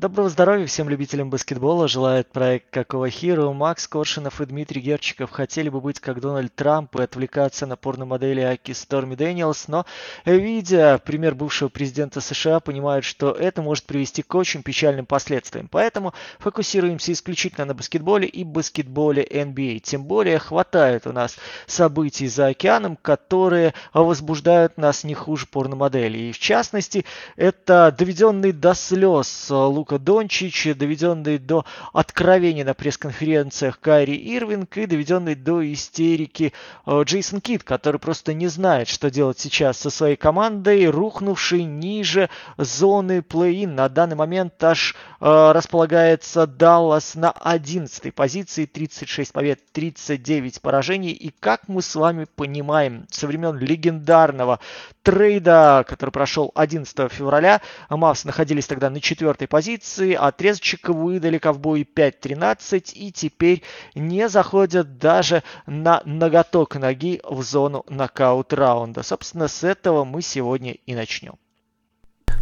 Доброго здоровья всем любителям баскетбола. Желает проект «Какого Хиро». Макс Коршинов и Дмитрий Герчиков хотели бы быть как Дональд Трамп и отвлекаться на порномодели а-ля Сторми Дэниелс, но, видя пример бывшего президента США, понимают, что это может привести к очень печальным последствиям. Поэтому фокусируемся исключительно на баскетболе и баскетболе NBA. Тем более хватает у нас событий за океаном, которые возбуждают нас не хуже порномодели. И в частности, это доведенный до слез Лука Дончич, доведенный до откровений на пресс-конференциях Кайри Ирвинг и доведенный до истерики э, Джейсон Кит, который просто не знает, что делать сейчас со своей командой, рухнувший ниже зоны плей-ин. На данный момент аж э, располагается Даллас на 11 позиции, 36 побед, 39 поражений. И как мы с вами понимаем, со времен легендарного трейда, который прошел 11 февраля, Мавс находились тогда на четвертой позиции, позиции, отрезочек выдали ковбои 5-13 и теперь не заходят даже на ноготок ноги в зону нокаут раунда. Собственно, с этого мы сегодня и начнем.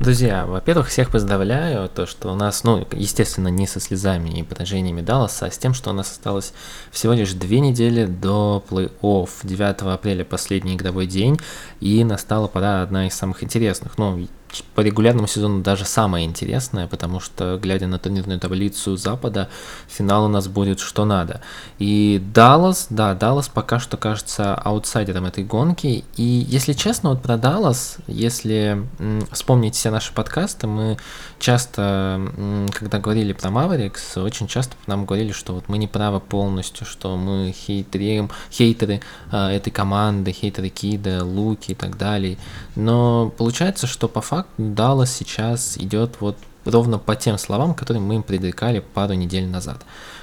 Друзья, во-первых, всех поздравляю, то, что у нас, ну, естественно, не со слезами и поражениями Далласа, а с тем, что у нас осталось всего лишь две недели до плей-офф. 9 апреля последний игровой день, и настала пора одна из самых интересных. Ну, по регулярному сезону даже самое интересное, потому что, глядя на турнирную таблицу Запада, финал у нас будет что надо. И Даллас, да, Даллас пока что кажется аутсайдером этой гонки. И если честно, вот про Даллас, если м, вспомнить все наши подкасты, мы часто, когда говорили про Маверикс, очень часто нам говорили, что вот мы не правы полностью, что мы хейтерим, хейтеры э, этой команды, хейтеры Кида, Луки и так далее. Но получается, что по факту факт Даллас сейчас идет вот ровно по тем словам, которые мы им предрекали пару недель назад.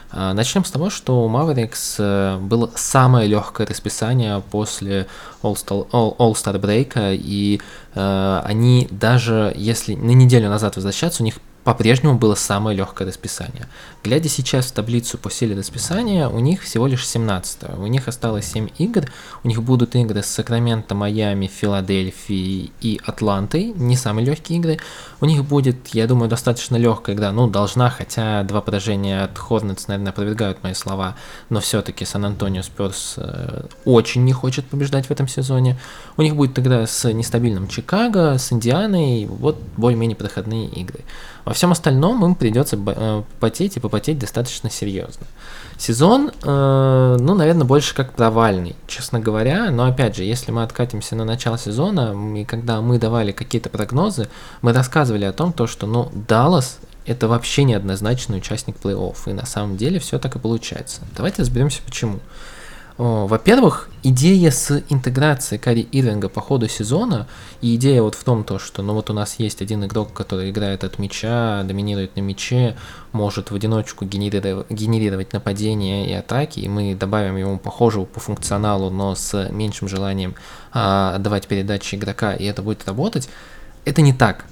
А, начнем с того, что у Mavericks э, было самое легкое расписание после All-Star, All-Star Break, и э, они даже если на неделю назад возвращаться, у них по-прежнему было самое легкое расписание. Глядя сейчас в таблицу по силе расписания, у них всего лишь 17 -е. У них осталось 7 игр, у них будут игры с Сакраменто, Майами, Филадельфией и Атлантой, не самые легкие игры. У них будет, я думаю, достаточно легкая игра, ну, должна, хотя два поражения от Хорнетс, наверное, опровергают мои слова, но все-таки Сан-Антонио Спёрс э, очень не хочет побеждать в этом сезоне. У них будет тогда с нестабильным Чикаго, с Индианой, вот более-менее проходные игры. Во всем остальном им придется э, потеть и попотеть достаточно серьезно. Сезон, э, ну, наверное, больше как провальный, честно говоря. Но опять же, если мы откатимся на начало сезона, и когда мы давали какие-то прогнозы, мы рассказывали о том, то, что, ну, Даллас это вообще неоднозначный участник плей-офф. И на самом деле все так и получается. Давайте разберемся почему. Во-первых, идея с интеграцией Кари Ирвинга по ходу сезона, и идея вот в том, то, что ну вот у нас есть один игрок, который играет от мяча, доминирует на мяче, может в одиночку генерировать, генерировать нападения и атаки, и мы добавим ему похожего по функционалу, но с меньшим желанием а, отдавать передачи игрока, и это будет работать, это не так.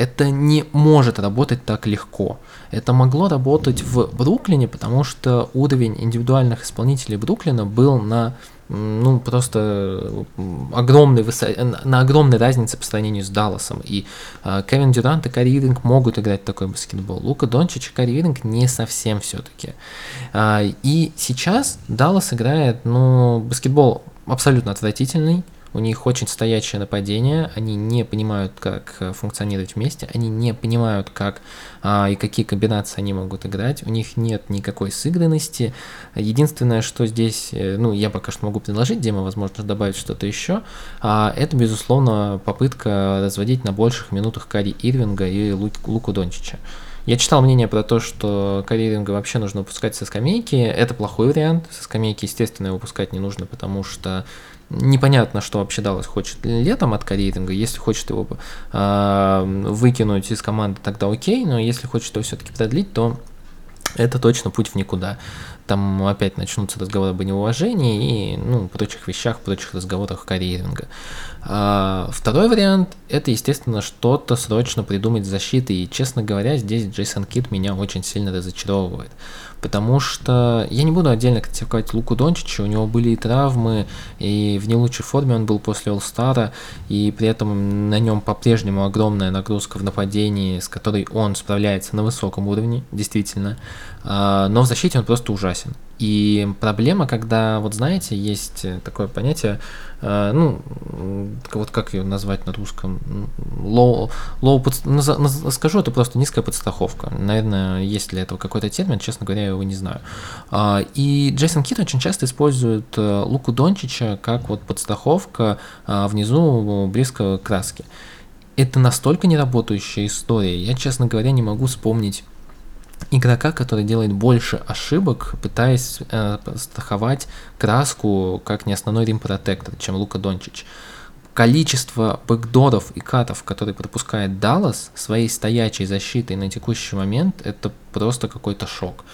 Это не может работать так легко. Это могло работать в Бруклине, потому что уровень индивидуальных исполнителей Бруклина был на ну, просто огромной высо... на огромной разнице по сравнению с Далласом. И э, Кевин Дюрант и Кари Ирвинг могут играть такой баскетбол. Лука Дончич и Кари Ирвинг не совсем все-таки. Э, и сейчас Даллас играет, ну, баскетбол абсолютно отвратительный у них очень стоячее нападение, они не понимают, как э, функционировать вместе, они не понимают, как а, и какие комбинации они могут играть, у них нет никакой сыгранности. Единственное, что здесь, э, ну, я пока что могу предложить, Дима, возможно, добавить что-то еще, а, это, безусловно, попытка разводить на больших минутах Кари Ирвинга и Лу Луку Дончича. Я читал мнение про то, что карьеринга вообще нужно выпускать со скамейки. Это плохой вариант. Со скамейки, естественно, его выпускать не нужно, потому что непонятно, что вообще Даллас хочет летом от карьеринга. Если хочет его э, выкинуть из команды, тогда окей, но если хочет его все-таки продлить, то это точно путь в никуда. Там опять начнутся разговоры об неуважении и, ну, прочих вещах, прочих разговорах карьеринга. А, второй вариант – это, естественно, что-то срочно придумать защиты, и, честно говоря, здесь Джейсон Кит меня очень сильно разочаровывает. Потому что я не буду отдельно критиковать Луку Дончича, у него были и травмы, и в не лучшей форме он был после All-Star, и при этом на нем по-прежнему огромная нагрузка в нападении, с которой он справляется на высоком уровне, действительно, но в защите он просто ужасен. И проблема, когда, вот знаете, есть такое понятие, э, ну, вот как ее назвать на русском, low, low под, скажу, это просто низкая подстраховка. Наверное, есть для этого какой-то термин, честно говоря, я его не знаю. А, и Джейсон Кит очень часто использует э, Луку Дончича как вот подстраховка а, внизу близко к краске. Это настолько неработающая история, я, честно говоря, не могу вспомнить игрока, который делает больше ошибок, пытаясь э, страховать краску как не основной рим протектор, чем Лука Дончич. Количество бэкдоров и катов, которые пропускает Даллас своей стоячей защитой на текущий момент, это просто какой-то шок.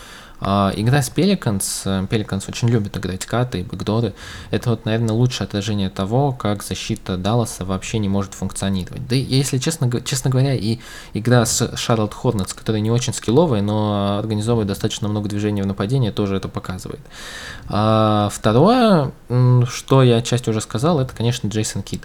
А, игра с Pelicans, Pelicans очень любит играть каты и бэкдоры. Это вот, наверное, лучшее отражение того, как защита Далласа вообще не может функционировать. Да если честно, честно говоря, и игра с Charlotte Hornets, которая не очень скилловая, но организовывает достаточно много движений в нападении, тоже это показывает. А второе, что я часть уже сказал, это, конечно, Джейсон Кид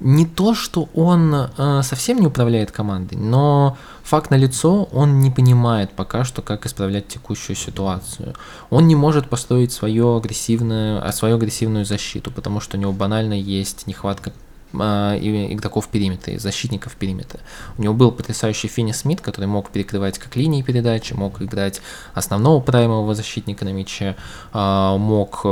не то, что он э, совсем не управляет командой, но факт налицо, он не понимает пока что, как исправлять текущую ситуацию. Он не может построить свою агрессивную, а свою агрессивную защиту, потому что у него банально есть нехватка игроков периметра, защитников периметра. У него был потрясающий Финни Смит, который мог перекрывать как линии передачи, мог играть основного праймового защитника на мяче, а, мог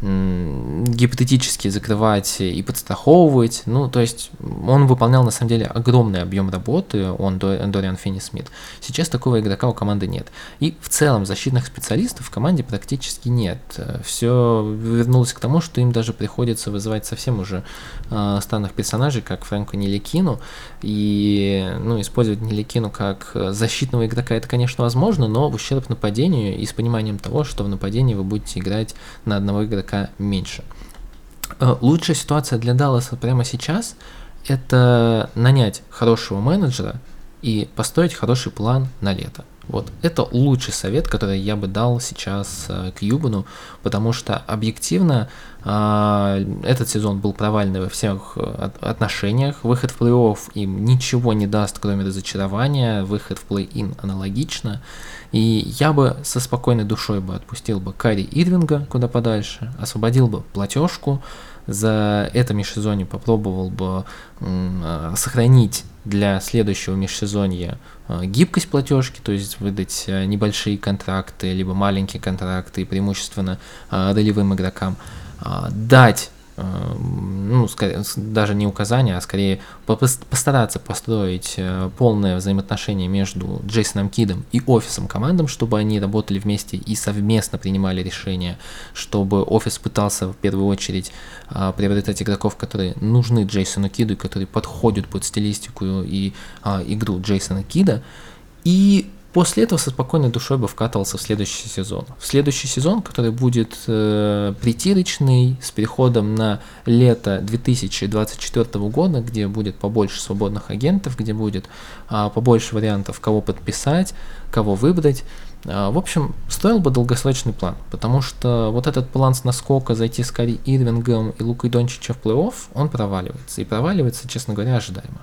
гипотетически закрывать и подстраховывать. Ну, то есть он выполнял на самом деле огромный объем работы, он Дориан Финни Смит. Сейчас такого игрока у команды нет. И в целом защитных специалистов в команде практически нет. Все вернулось к тому, что им даже приходится вызывать совсем уже э, странных персонажей, как Фрэнку Неликину, и ну, использовать Неликину как защитного игрока это, конечно, возможно, но в ущерб нападению и с пониманием того, что в нападении вы будете играть на одного игрока меньше. Э, лучшая ситуация для Далласа прямо сейчас – это нанять хорошего менеджера и построить хороший план на лето. Вот это лучший совет, который я бы дал сейчас э, к Юбану, потому что объективно э, этот сезон был провальный во всех э, отношениях. Выход в плей-офф им ничего не даст, кроме разочарования. Выход в плей-ин аналогично. И я бы со спокойной душой бы отпустил бы Кари Ирвинга куда подальше, освободил бы платежку, за это межсезонье попробовал бы э, сохранить для следующего межсезонья э, гибкость платежки, то есть выдать небольшие контракты, либо маленькие контракты, преимущественно ролевым игрокам, дать ну, даже не указания, а скорее постараться построить э, полное взаимоотношение между Джейсоном Кидом и офисом командам, чтобы они работали вместе и совместно принимали решения, чтобы офис пытался в первую очередь а, приобретать игроков, которые нужны Джейсону Киду и которые подходят под стилистику и а, игру Джейсона Кида. И После этого со спокойной душой бы вкатывался в следующий сезон. В следующий сезон, который будет э, притирочный, с переходом на лето 2024 года, где будет побольше свободных агентов, где будет э, побольше вариантов, кого подписать, кого выбрать. Э, в общем, стоил бы долгосрочный план, потому что вот этот план с наскока зайти с Кари Ирвингом и Лукой Дончича в плей-офф, он проваливается. И проваливается, честно говоря, ожидаемо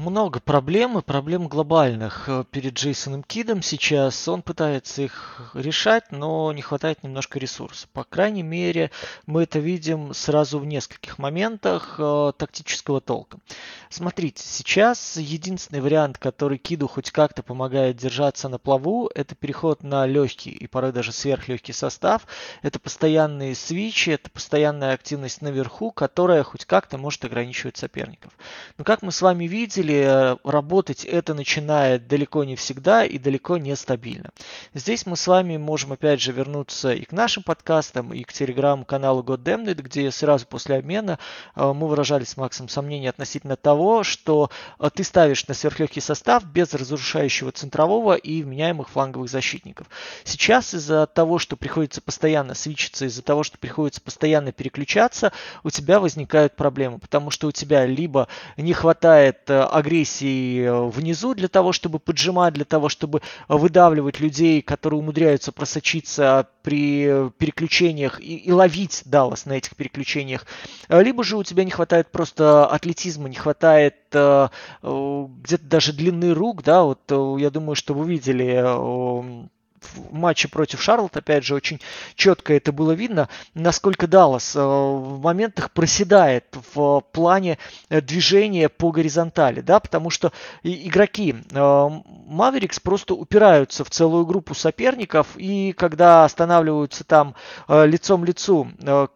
много проблем и проблем глобальных э, перед Джейсоном Кидом сейчас. Он пытается их решать, но не хватает немножко ресурсов. По крайней мере, мы это видим сразу в нескольких моментах э, тактического толка. Смотрите, сейчас единственный вариант, который Киду хоть как-то помогает держаться на плаву, это переход на легкий и порой даже сверхлегкий состав. Это постоянные свичи, это постоянная активность наверху, которая хоть как-то может ограничивать соперников. Но как мы с вами видели, видели, работать это начинает далеко не всегда и далеко не стабильно. Здесь мы с вами можем опять же вернуться и к нашим подкастам, и к телеграм-каналу Goddamned, где сразу после обмена э, мы выражали с Максом сомнения относительно того, что э, ты ставишь на сверхлегкий состав без разрушающего центрового и вменяемых фланговых защитников. Сейчас из-за того, что приходится постоянно свечиться, из-за того, что приходится постоянно переключаться, у тебя возникают проблемы, потому что у тебя либо не хватает э, агрессии внизу для того, чтобы поджимать, для того, чтобы выдавливать людей, которые умудряются просочиться при переключениях и, и ловить Даллас на этих переключениях. Либо же у тебя не хватает просто атлетизма, не хватает э, где-то даже длины рук, да, вот э, я думаю, что вы видели э, в матче против Шарлот, опять же, очень четко это было видно, насколько Даллас э, в моментах проседает в плане э, движения по горизонтали, да, потому что игроки Маверикс э, просто упираются в целую группу соперников, и когда останавливаются там лицом лицу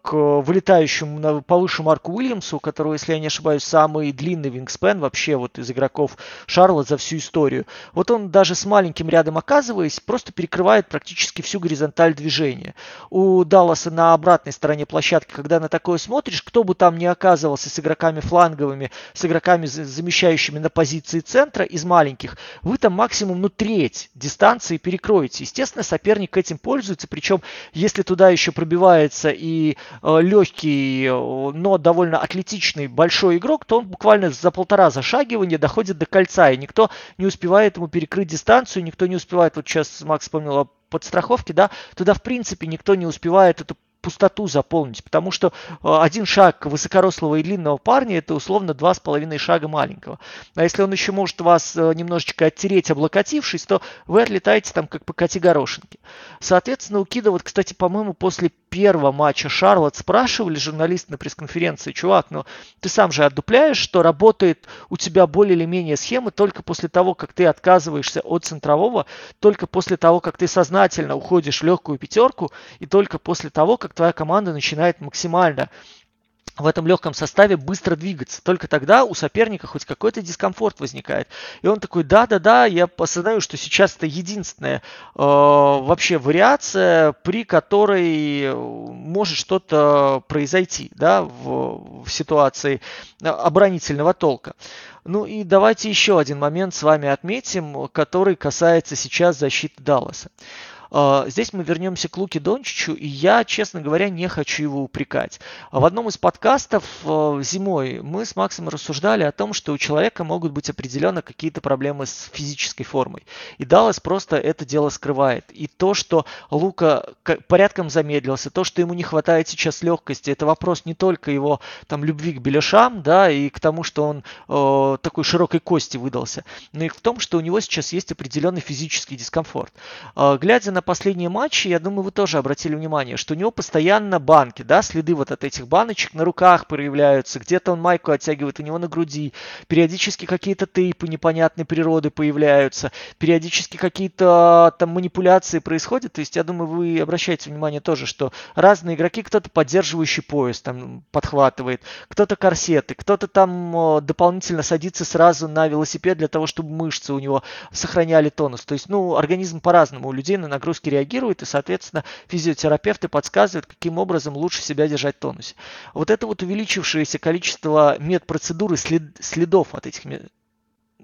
к вылетающему повыше Марку Уильямсу, которого, если я не ошибаюсь, самый длинный вингспен вообще вот из игроков Шарлот за всю историю, вот он даже с маленьким рядом оказываясь, просто перекрывает перекрывает практически всю горизонталь движения. У Далласа на обратной стороне площадки, когда на такое смотришь, кто бы там ни оказывался с игроками фланговыми, с игроками, замещающими на позиции центра из маленьких, вы там максимум ну треть дистанции перекроете. Естественно, соперник этим пользуется, причем если туда еще пробивается и э, легкий, но довольно атлетичный большой игрок, то он буквально за полтора зашагивания доходит до кольца, и никто не успевает ему перекрыть дистанцию, никто не успевает, вот сейчас Макс вспомнил о подстраховке, да, туда в принципе никто не успевает эту пустоту заполнить, потому что э, один шаг высокорослого и длинного парня это условно два с половиной шага маленького. А если он еще может вас э, немножечко оттереть, облокотившись, то вы отлетаете там как по коте горошинки. Соответственно, у Кида, вот, кстати, по-моему, после первого матча Шарлот спрашивали журналисты на пресс-конференции, чувак, ну ты сам же отдупляешь, что работает у тебя более или менее схема только после того, как ты отказываешься от центрового, только после того, как ты сознательно уходишь в легкую пятерку, и только после того, как твоя команда начинает максимально в этом легком составе быстро двигаться. Только тогда у соперника хоть какой-то дискомфорт возникает. И он такой, да-да-да, я осознаю, что сейчас это единственная э, вообще вариация, при которой может что-то произойти да, в, в ситуации оборонительного толка. Ну и давайте еще один момент с вами отметим, который касается сейчас защиты Далласа. Здесь мы вернемся к Луке Дончичу, и я, честно говоря, не хочу его упрекать. А в одном из подкастов а, зимой мы с Максом рассуждали о том, что у человека могут быть определенно какие-то проблемы с физической формой. И Даллас просто это дело скрывает. И то, что Лука порядком замедлился, то, что ему не хватает сейчас легкости, это вопрос не только его там любви к беляшам, да, и к тому, что он э, такой широкой кости выдался, но и в том, что у него сейчас есть определенный физический дискомфорт. Э, глядя на последние матчи, я думаю, вы тоже обратили внимание, что у него постоянно банки, да, следы вот от этих баночек на руках появляются, где-то он майку оттягивает у него на груди, периодически какие-то тейпы непонятной природы появляются, периодически какие-то там манипуляции происходят, то есть я думаю, вы обращаете внимание тоже, что разные игроки, кто-то поддерживающий пояс там подхватывает, кто-то корсеты, кто-то там дополнительно садится сразу на велосипед для того, чтобы мышцы у него сохраняли тонус, то есть, ну, организм по-разному у людей на нагрузку нагрузки реагирует, и, соответственно, физиотерапевты подсказывают, каким образом лучше себя держать в тонусе. Вот это вот увеличившееся количество медпроцедур и след, следов от этих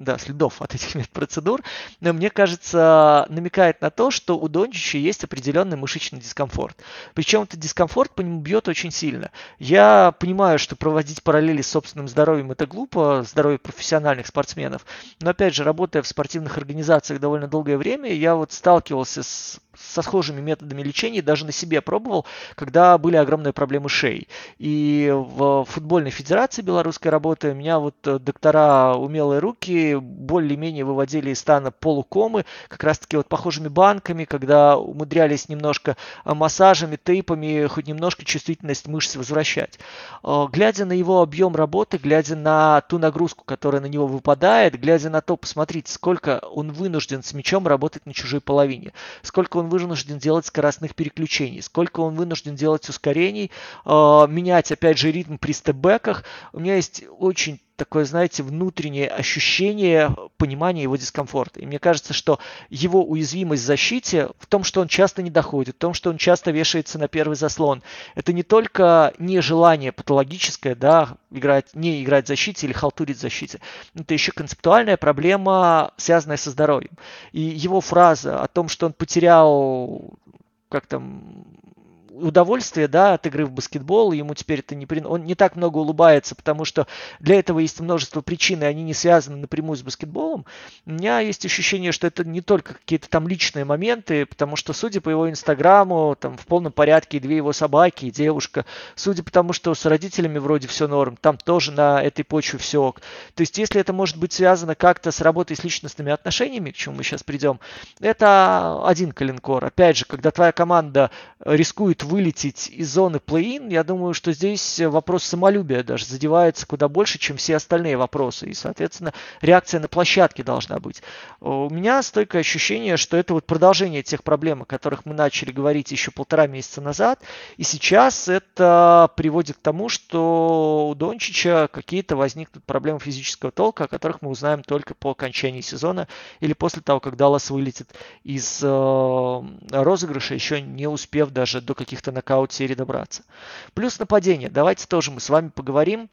да, следов от этих медпроцедур, но мне кажется, намекает на то, что у Дончича есть определенный мышечный дискомфорт. Причем этот дискомфорт по нему бьет очень сильно. Я понимаю, что проводить параллели с собственным здоровьем это глупо, здоровье профессиональных спортсменов, но опять же, работая в спортивных организациях довольно долгое время, я вот сталкивался с со схожими методами лечения даже на себе пробовал, когда были огромные проблемы шеи. И в футбольной федерации белорусской работы меня вот доктора умелые руки более-менее выводили из стана полукомы, как раз-таки вот похожими банками, когда умудрялись немножко э, массажами, тейпами, хоть немножко чувствительность мышц возвращать. Э, глядя на его объем работы, глядя на ту нагрузку, которая на него выпадает, глядя на то, посмотрите, сколько он вынужден с мячом работать на чужой половине, сколько он вынужден делать скоростных переключений, сколько он вынужден делать ускорений, э, менять, опять же, ритм при степбеках. У меня есть очень такое, знаете, внутреннее ощущение понимания его дискомфорта. И мне кажется, что его уязвимость в защите в том, что он часто не доходит, в том, что он часто вешается на первый заслон. Это не только нежелание патологическое, да, играть, не играть в защите или халтурить в защите. Это еще концептуальная проблема, связанная со здоровьем. И его фраза о том, что он потерял как там удовольствие, да, от игры в баскетбол, ему теперь это не при... он не так много улыбается, потому что для этого есть множество причин, и они не связаны напрямую с баскетболом. У меня есть ощущение, что это не только какие-то там личные моменты, потому что, судя по его инстаграму, там в полном порядке и две его собаки, и девушка, судя по тому, что с родителями вроде все норм, там тоже на этой почве все ок. То есть, если это может быть связано как-то с работой с личностными отношениями, к чему мы сейчас придем, это один коленкор. Опять же, когда твоя команда рискует вылететь из зоны плей-ин, я думаю, что здесь вопрос самолюбия даже задевается куда больше, чем все остальные вопросы. И, соответственно, реакция на площадке должна быть. У меня стойкое ощущение, что это вот продолжение тех проблем, о которых мы начали говорить еще полтора месяца назад. И сейчас это приводит к тому, что у Дончича какие-то возникнут проблемы физического толка, о которых мы узнаем только по окончании сезона или после того, как Даллас вылетит из э, розыгрыша, еще не успев даже до каких каких-то нокаут-серий добраться. Плюс нападение. Давайте тоже мы с вами поговорим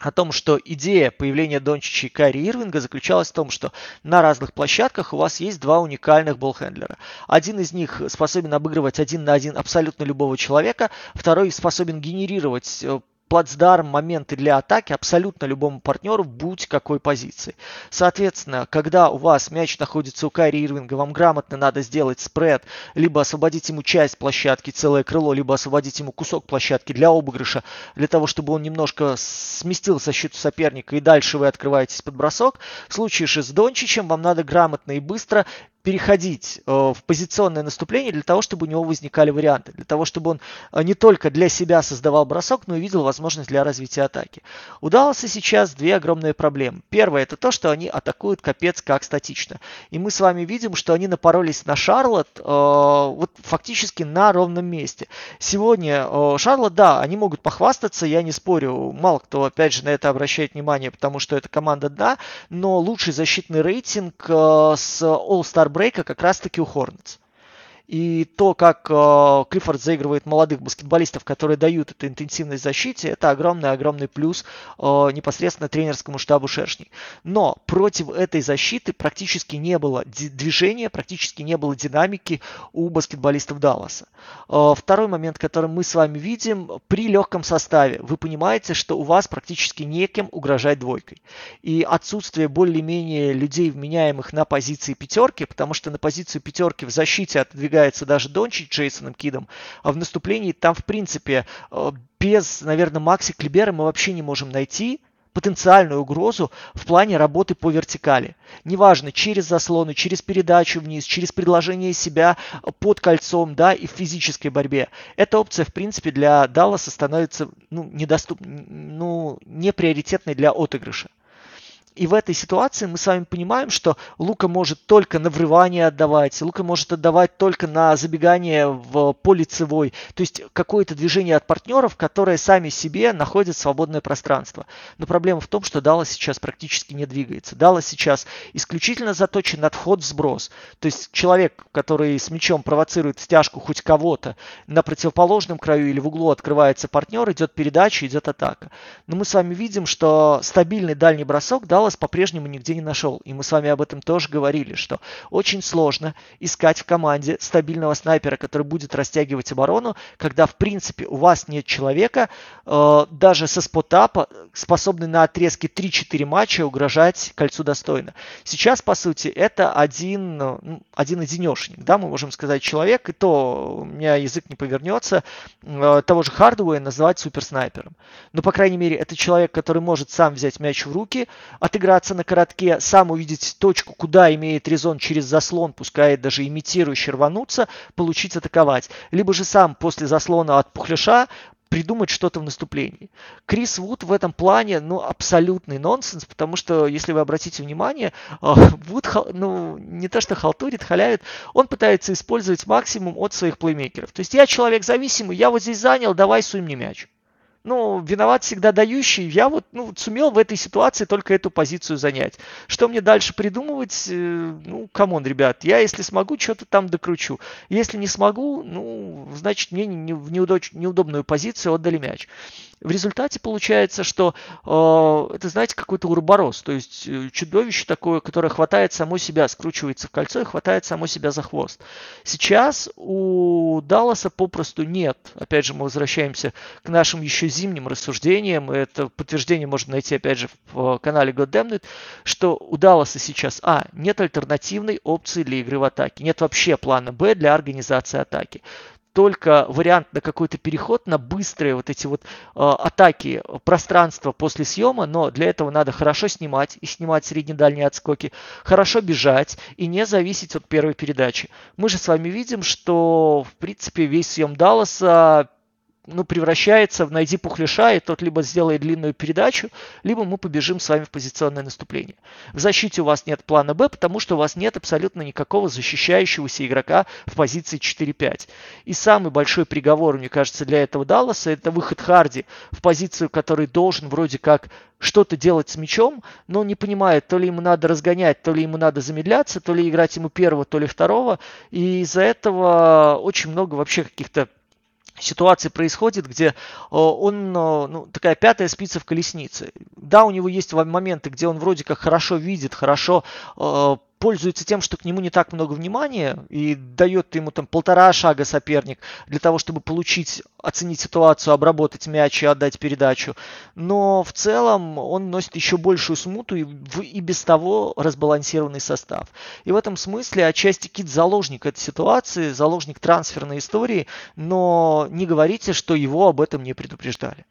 о том, что идея появления Дончича и Кари Ирвинга заключалась в том, что на разных площадках у вас есть два уникальных болхендлера. Один из них способен обыгрывать один на один абсолютно любого человека, второй способен генерировать э, плацдарм, моменты для атаки абсолютно любому партнеру, будь какой позиции. Соответственно, когда у вас мяч находится у Кайри Ирвинга, вам грамотно надо сделать спред, либо освободить ему часть площадки, целое крыло, либо освободить ему кусок площадки для обыгрыша, для того, чтобы он немножко сместил защиту соперника, и дальше вы открываетесь под бросок. В случае же с Дончичем вам надо грамотно и быстро переходить э, в позиционное наступление для того, чтобы у него возникали варианты, для того, чтобы он э, не только для себя создавал бросок, но и видел возможность для развития атаки. У Далласа сейчас две огромные проблемы. Первое это то, что они атакуют капец как статично. И мы с вами видим, что они напоролись на Шарлот э, вот фактически на ровном месте. Сегодня э, Шарлот, да, они могут похвастаться, я не спорю, мало кто опять же на это обращает внимание, потому что это команда да, но лучший защитный рейтинг э, с All-Star брейка как раз-таки у Hornets. И то, как э, Клиффорд заигрывает молодых баскетболистов, которые дают эту интенсивность защите, это огромный-огромный плюс э, непосредственно тренерскому штабу Шершней. Но против этой защиты практически не было движения, практически не было динамики у баскетболистов Далласа. Э, второй момент, который мы с вами видим, при легком составе вы понимаете, что у вас практически некем угрожать двойкой. И отсутствие более-менее людей, вменяемых на позиции пятерки, потому что на позицию пятерки в защите отодвигается является даже Дончич Джейсоном Кидом, а в наступлении там, в принципе, э, без, наверное, Макси Клибера мы вообще не можем найти потенциальную угрозу в плане работы по вертикали. Неважно, через заслоны, через передачу вниз, через предложение себя под кольцом, да, и в физической борьбе. Эта опция, в принципе, для Далласа становится, ну, недоступной, ну, не приоритетной для отыгрыша. И в этой ситуации мы с вами понимаем, что Лука может только на врывание отдавать, Лука может отдавать только на забегание в полицевой, то есть какое-то движение от партнеров, которые сами себе находят свободное пространство. Но проблема в том, что Дала сейчас практически не двигается. Дала сейчас исключительно заточен на вход-сброс. То есть человек, который с мячом провоцирует стяжку хоть кого-то, на противоположном краю или в углу открывается партнер, идет передача, идет атака. Но мы с вами видим, что стабильный дальний бросок Дала Даллас по-прежнему нигде не нашел. И мы с вами об этом тоже говорили, что очень сложно искать в команде стабильного снайпера, который будет растягивать оборону, когда в принципе у вас нет человека, э, даже со спотапа, способный на отрезке 3-4 матча угрожать кольцу достойно. Сейчас, по сути, это один, ну, один одинешник, да, мы можем сказать человек, и то у меня язык не повернется, э, того же Хардуэя называть суперснайпером. Но, по крайней мере, это человек, который может сам взять мяч в руки, отыграться на коротке, сам увидеть точку, куда имеет резон через заслон, пускай даже имитирующий рвануться, получить атаковать. Либо же сам после заслона от пухляша придумать что-то в наступлении. Крис Вуд в этом плане, ну, абсолютный нонсенс, потому что, если вы обратите внимание, а, Вуд, ну, не то что халтурит, халявит, он пытается использовать максимум от своих плеймейкеров. То есть я человек зависимый, я вот здесь занял, давай суй мне мяч. Ну, виноват всегда дающий. Я вот ну, сумел в этой ситуации только эту позицию занять. Что мне дальше придумывать? Э, ну, come on, ребят, я если смогу, что-то там докручу. Если не смогу, ну, значит, мне не, в неудобную позицию отдали мяч. В результате получается, что э, это, знаете, какой-то урборос, то есть э, чудовище такое, которое хватает само себя, скручивается в кольцо и хватает само себя за хвост. Сейчас у Далласа попросту нет. Опять же, мы возвращаемся к нашим еще зимним рассуждениям. Это подтверждение можно найти, опять же, в канале Goddammit, что у Далласа сейчас, а, нет альтернативной опции для игры в атаке. Нет вообще плана Б для организации атаки только вариант на какой-то переход, на быстрые вот эти вот э, атаки пространства после съема, но для этого надо хорошо снимать и снимать средне-дальние отскоки, хорошо бежать и не зависеть от первой передачи. Мы же с вами видим, что в принципе весь съем Далласа ну, превращается в найди пухляша, и тот либо сделает длинную передачу, либо мы побежим с вами в позиционное наступление. В защите у вас нет плана Б, потому что у вас нет абсолютно никакого защищающегося игрока в позиции 4-5. И самый большой приговор, мне кажется, для этого Далласа, это выход Харди в позицию, который должен вроде как что-то делать с мячом, но не понимает, то ли ему надо разгонять, то ли ему надо замедляться, то ли играть ему первого, то ли второго. И из-за этого очень много вообще каких-то ситуации происходит, где э, он, э, ну, такая пятая спица в колеснице. Да, у него есть моменты, где он вроде как хорошо видит, хорошо э, пользуется тем, что к нему не так много внимания и дает ему там полтора шага соперник для того, чтобы получить, оценить ситуацию, обработать мяч и отдать передачу. Но в целом он носит еще большую смуту и, в, и без того разбалансированный состав. И в этом смысле отчасти Кит заложник этой ситуации, заложник трансферной истории, но не говорите, что его об этом не предупреждали.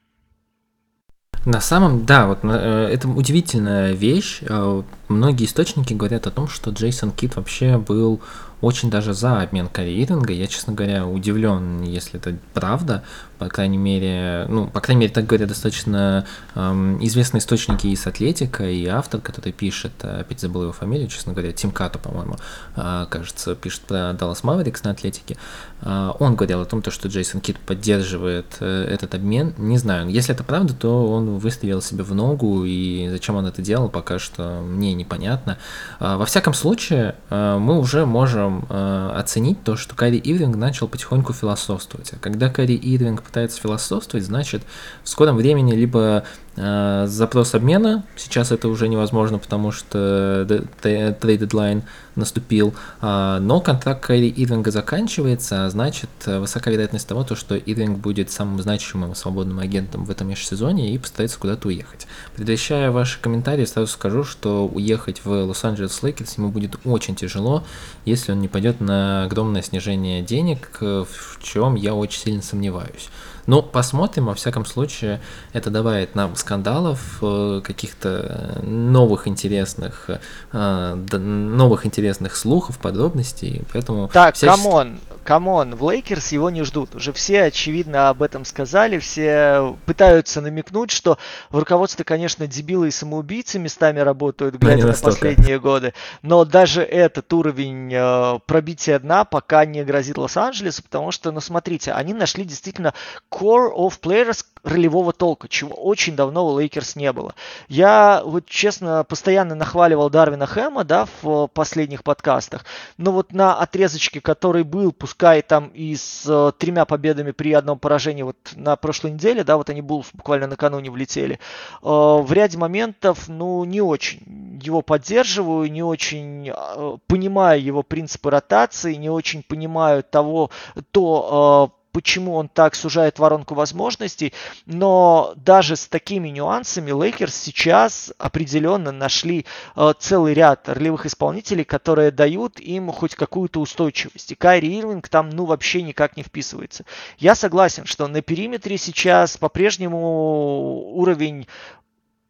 На самом, да, вот э, это удивительная вещь. Э, многие источники говорят о том, что Джейсон Кит вообще был очень даже за обмен Карри Ирвинга. Я, честно говоря, удивлен, если это правда, по крайней мере, ну, по крайней мере, так говорят достаточно эм, известные источники из Атлетика, и автор, который пишет, э, опять забыл его фамилию, честно говоря, Тим Като, по-моему, э, кажется, пишет про Даллас Маверикс на Атлетике, э, он говорил о том, что Джейсон Кит поддерживает э, этот обмен, не знаю, если это правда, то он выставил себе в ногу, и зачем он это делал, пока что мне непонятно. Э, во всяком случае, э, мы уже можем э, оценить то, что Карри Ирвинг начал потихоньку философствовать, а когда Карри Ирвинг пытается философствовать, значит, в скором времени либо э, запрос обмена, сейчас это уже невозможно, потому что трейд дедлайн наступил, э, но контракт Кайри Ирвинга заканчивается, а значит, высока вероятность того, то, что Ирвинг будет самым значимым свободным агентом в этом межсезонье и постарается куда-то уехать. Предвещая ваши комментарии, сразу скажу, что уехать в Лос-Анджелес Лейкерс ему будет очень тяжело, если он не пойдет на огромное снижение денег, в чем я очень сильно сомневаюсь. Ну, посмотрим, во всяком случае, это добавит нам скандалов, э, каких-то новых интересных, э, новых интересных слухов, подробностей, поэтому... Так, камон, камон, в Лейкерс его не ждут. Уже все, очевидно, об этом сказали, все пытаются намекнуть, что в руководстве, конечно, дебилы и самоубийцы местами работают, глядя на последние годы, но даже этот уровень э, пробития дна пока не грозит Лос-Анджелесу, потому что, ну, смотрите, они нашли действительно core of players ролевого толка, чего очень давно у Лейкерс не было. Я вот честно постоянно нахваливал Дарвина Хэма, да, в последних подкастах, но вот на отрезочке, который был, пускай там и с э, тремя победами при одном поражении вот на прошлой неделе, да, вот они Буллс буквально накануне влетели, э, в ряде моментов, ну, не очень его поддерживаю, не очень э, понимаю его принципы ротации, не очень понимаю того, то, почему он так сужает воронку возможностей, но даже с такими нюансами Лейкерс сейчас определенно нашли э, целый ряд ролевых исполнителей, которые дают им хоть какую-то устойчивость. И Кайри Ирвинг там ну вообще никак не вписывается. Я согласен, что на периметре сейчас по-прежнему уровень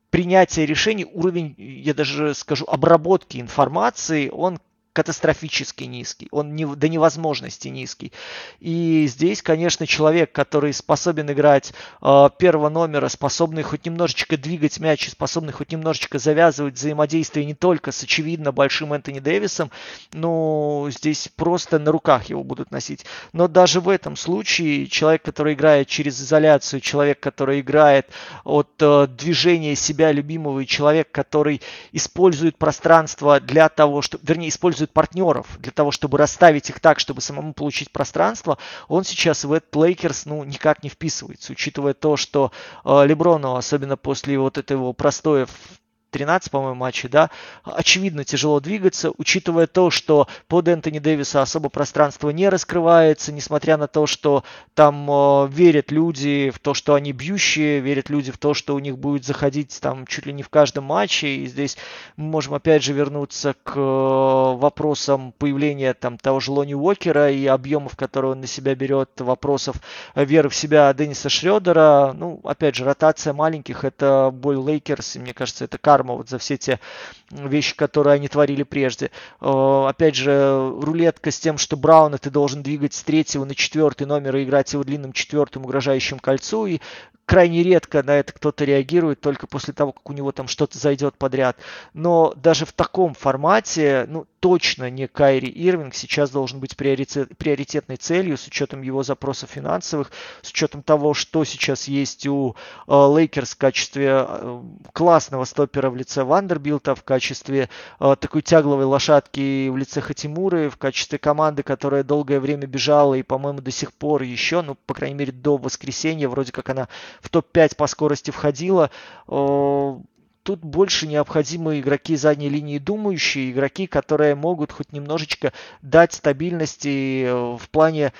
принятия решений, уровень, я даже скажу, обработки информации, он катастрофически низкий, он не, до невозможности низкий. И здесь, конечно, человек, который способен играть э, первого номера, способный хоть немножечко двигать мяч, способный хоть немножечко завязывать взаимодействие не только с очевидно большим Энтони Дэвисом, ну, здесь просто на руках его будут носить. Но даже в этом случае человек, который играет через изоляцию, человек, который играет от э, движения себя любимого, и человек, который использует пространство для того, чтобы, вернее, использует использует партнеров для того, чтобы расставить их так, чтобы самому получить пространство, он сейчас в этот Лейкерс ну, никак не вписывается, учитывая то, что э, Леброну, особенно после вот этого простоя в 13, по-моему, матчей, да, очевидно тяжело двигаться, учитывая то, что под Энтони Дэвиса особо пространство не раскрывается, несмотря на то, что там э, верят люди в то, что они бьющие, верят люди в то, что у них будет заходить там чуть ли не в каждом матче, и здесь мы можем опять же вернуться к э, вопросам появления там того же Лони Уокера и объемов, которые он на себя берет, вопросов веры в себя Денниса Шредера, ну, опять же, ротация маленьких, это боль Лейкерс, и мне кажется, это кар карма вот за все те вещи, которые они творили прежде. Э, опять же, рулетка с тем, что Брауна ты должен двигать с третьего на четвертый номер и играть его длинным четвертым угрожающим кольцу. И крайне редко на это кто-то реагирует, только после того, как у него там что-то зайдет подряд. Но даже в таком формате, ну, точно не Кайри Ирвинг сейчас должен быть приоритет, приоритетной целью с учетом его запросов финансовых, с учетом того, что сейчас есть у э, Лейкерс в качестве э, классного стопера в лице Вандербилта, в качестве э, такой тягловой лошадки в лице Хатимуры, в качестве команды, которая долгое время бежала и, по-моему, до сих пор еще, ну, по крайней мере, до воскресенья, вроде как она в топ-5 по скорости входила. Э, тут больше необходимы игроки задней линии думающие, игроки, которые могут хоть немножечко дать стабильности э, в плане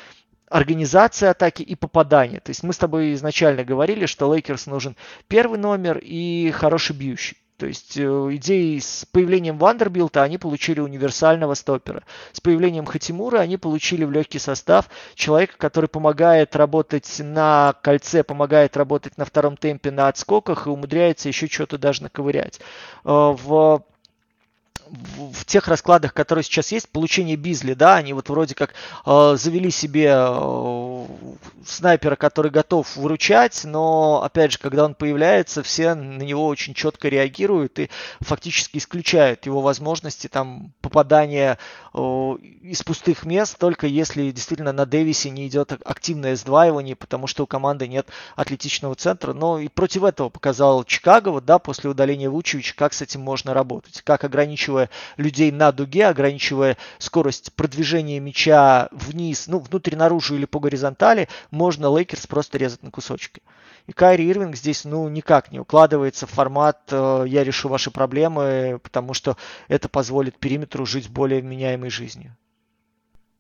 организации атаки и попадания. То есть мы с тобой изначально говорили, что Лейкерс нужен первый номер и хороший бьющий. То есть э, идеи с появлением Вандербилта они получили универсального стопера. С появлением Хатимура они получили в легкий состав человека, который помогает работать на кольце, помогает работать на втором темпе на отскоках и умудряется еще что-то даже наковырять. Э, в в тех раскладах, которые сейчас есть, получение Бизли, да, они вот вроде как э, завели себе э, снайпера, который готов выручать, но, опять же, когда он появляется, все на него очень четко реагируют и фактически исключают его возможности там попадания э, из пустых мест, только если действительно на Дэвисе не идет активное сдваивание, потому что у команды нет атлетичного центра. Но и против этого показал Чикаго, вот, да, после удаления Вучевича, как с этим можно работать, как ограничивая ограничивая людей на дуге, ограничивая скорость продвижения мяча вниз, ну, внутрь, наружу или по горизонтали, можно Лейкерс просто резать на кусочки. И Кайри Ирвинг здесь, ну, никак не укладывается в формат э, «я решу ваши проблемы», потому что это позволит периметру жить более вменяемой жизнью.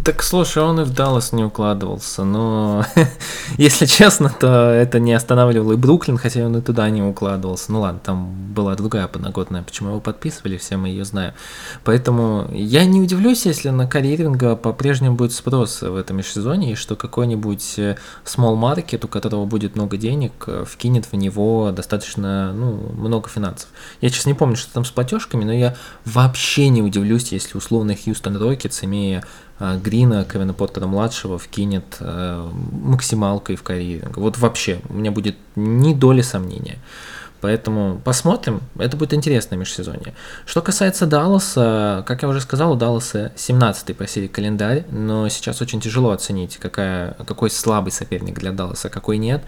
Так слушай, он и в Даллас не укладывался, но если честно, то это не останавливало и Бруклин, хотя он и туда не укладывался. Ну ладно, там была другая подноготная, почему его подписывали, все мы ее знаем. Поэтому я не удивлюсь, если на карьеринга по-прежнему будет спрос в этом сезоне, и что какой-нибудь э, small market, у которого будет много денег, э, вкинет в него достаточно ну, много финансов. Я сейчас не помню, что там с платежками, но я вообще не удивлюсь, если условно Хьюстон Рокетс, имея Грина, Кевина Поттера младшего вкинет э, максималкой в карьеринг. Вот вообще, у меня будет ни доли сомнения. Поэтому посмотрим, это будет интересное межсезонье. Что касается Далласа, как я уже сказал, у Далласа 17-й по серии календарь, но сейчас очень тяжело оценить, какая, какой слабый соперник для Далласа, какой нет.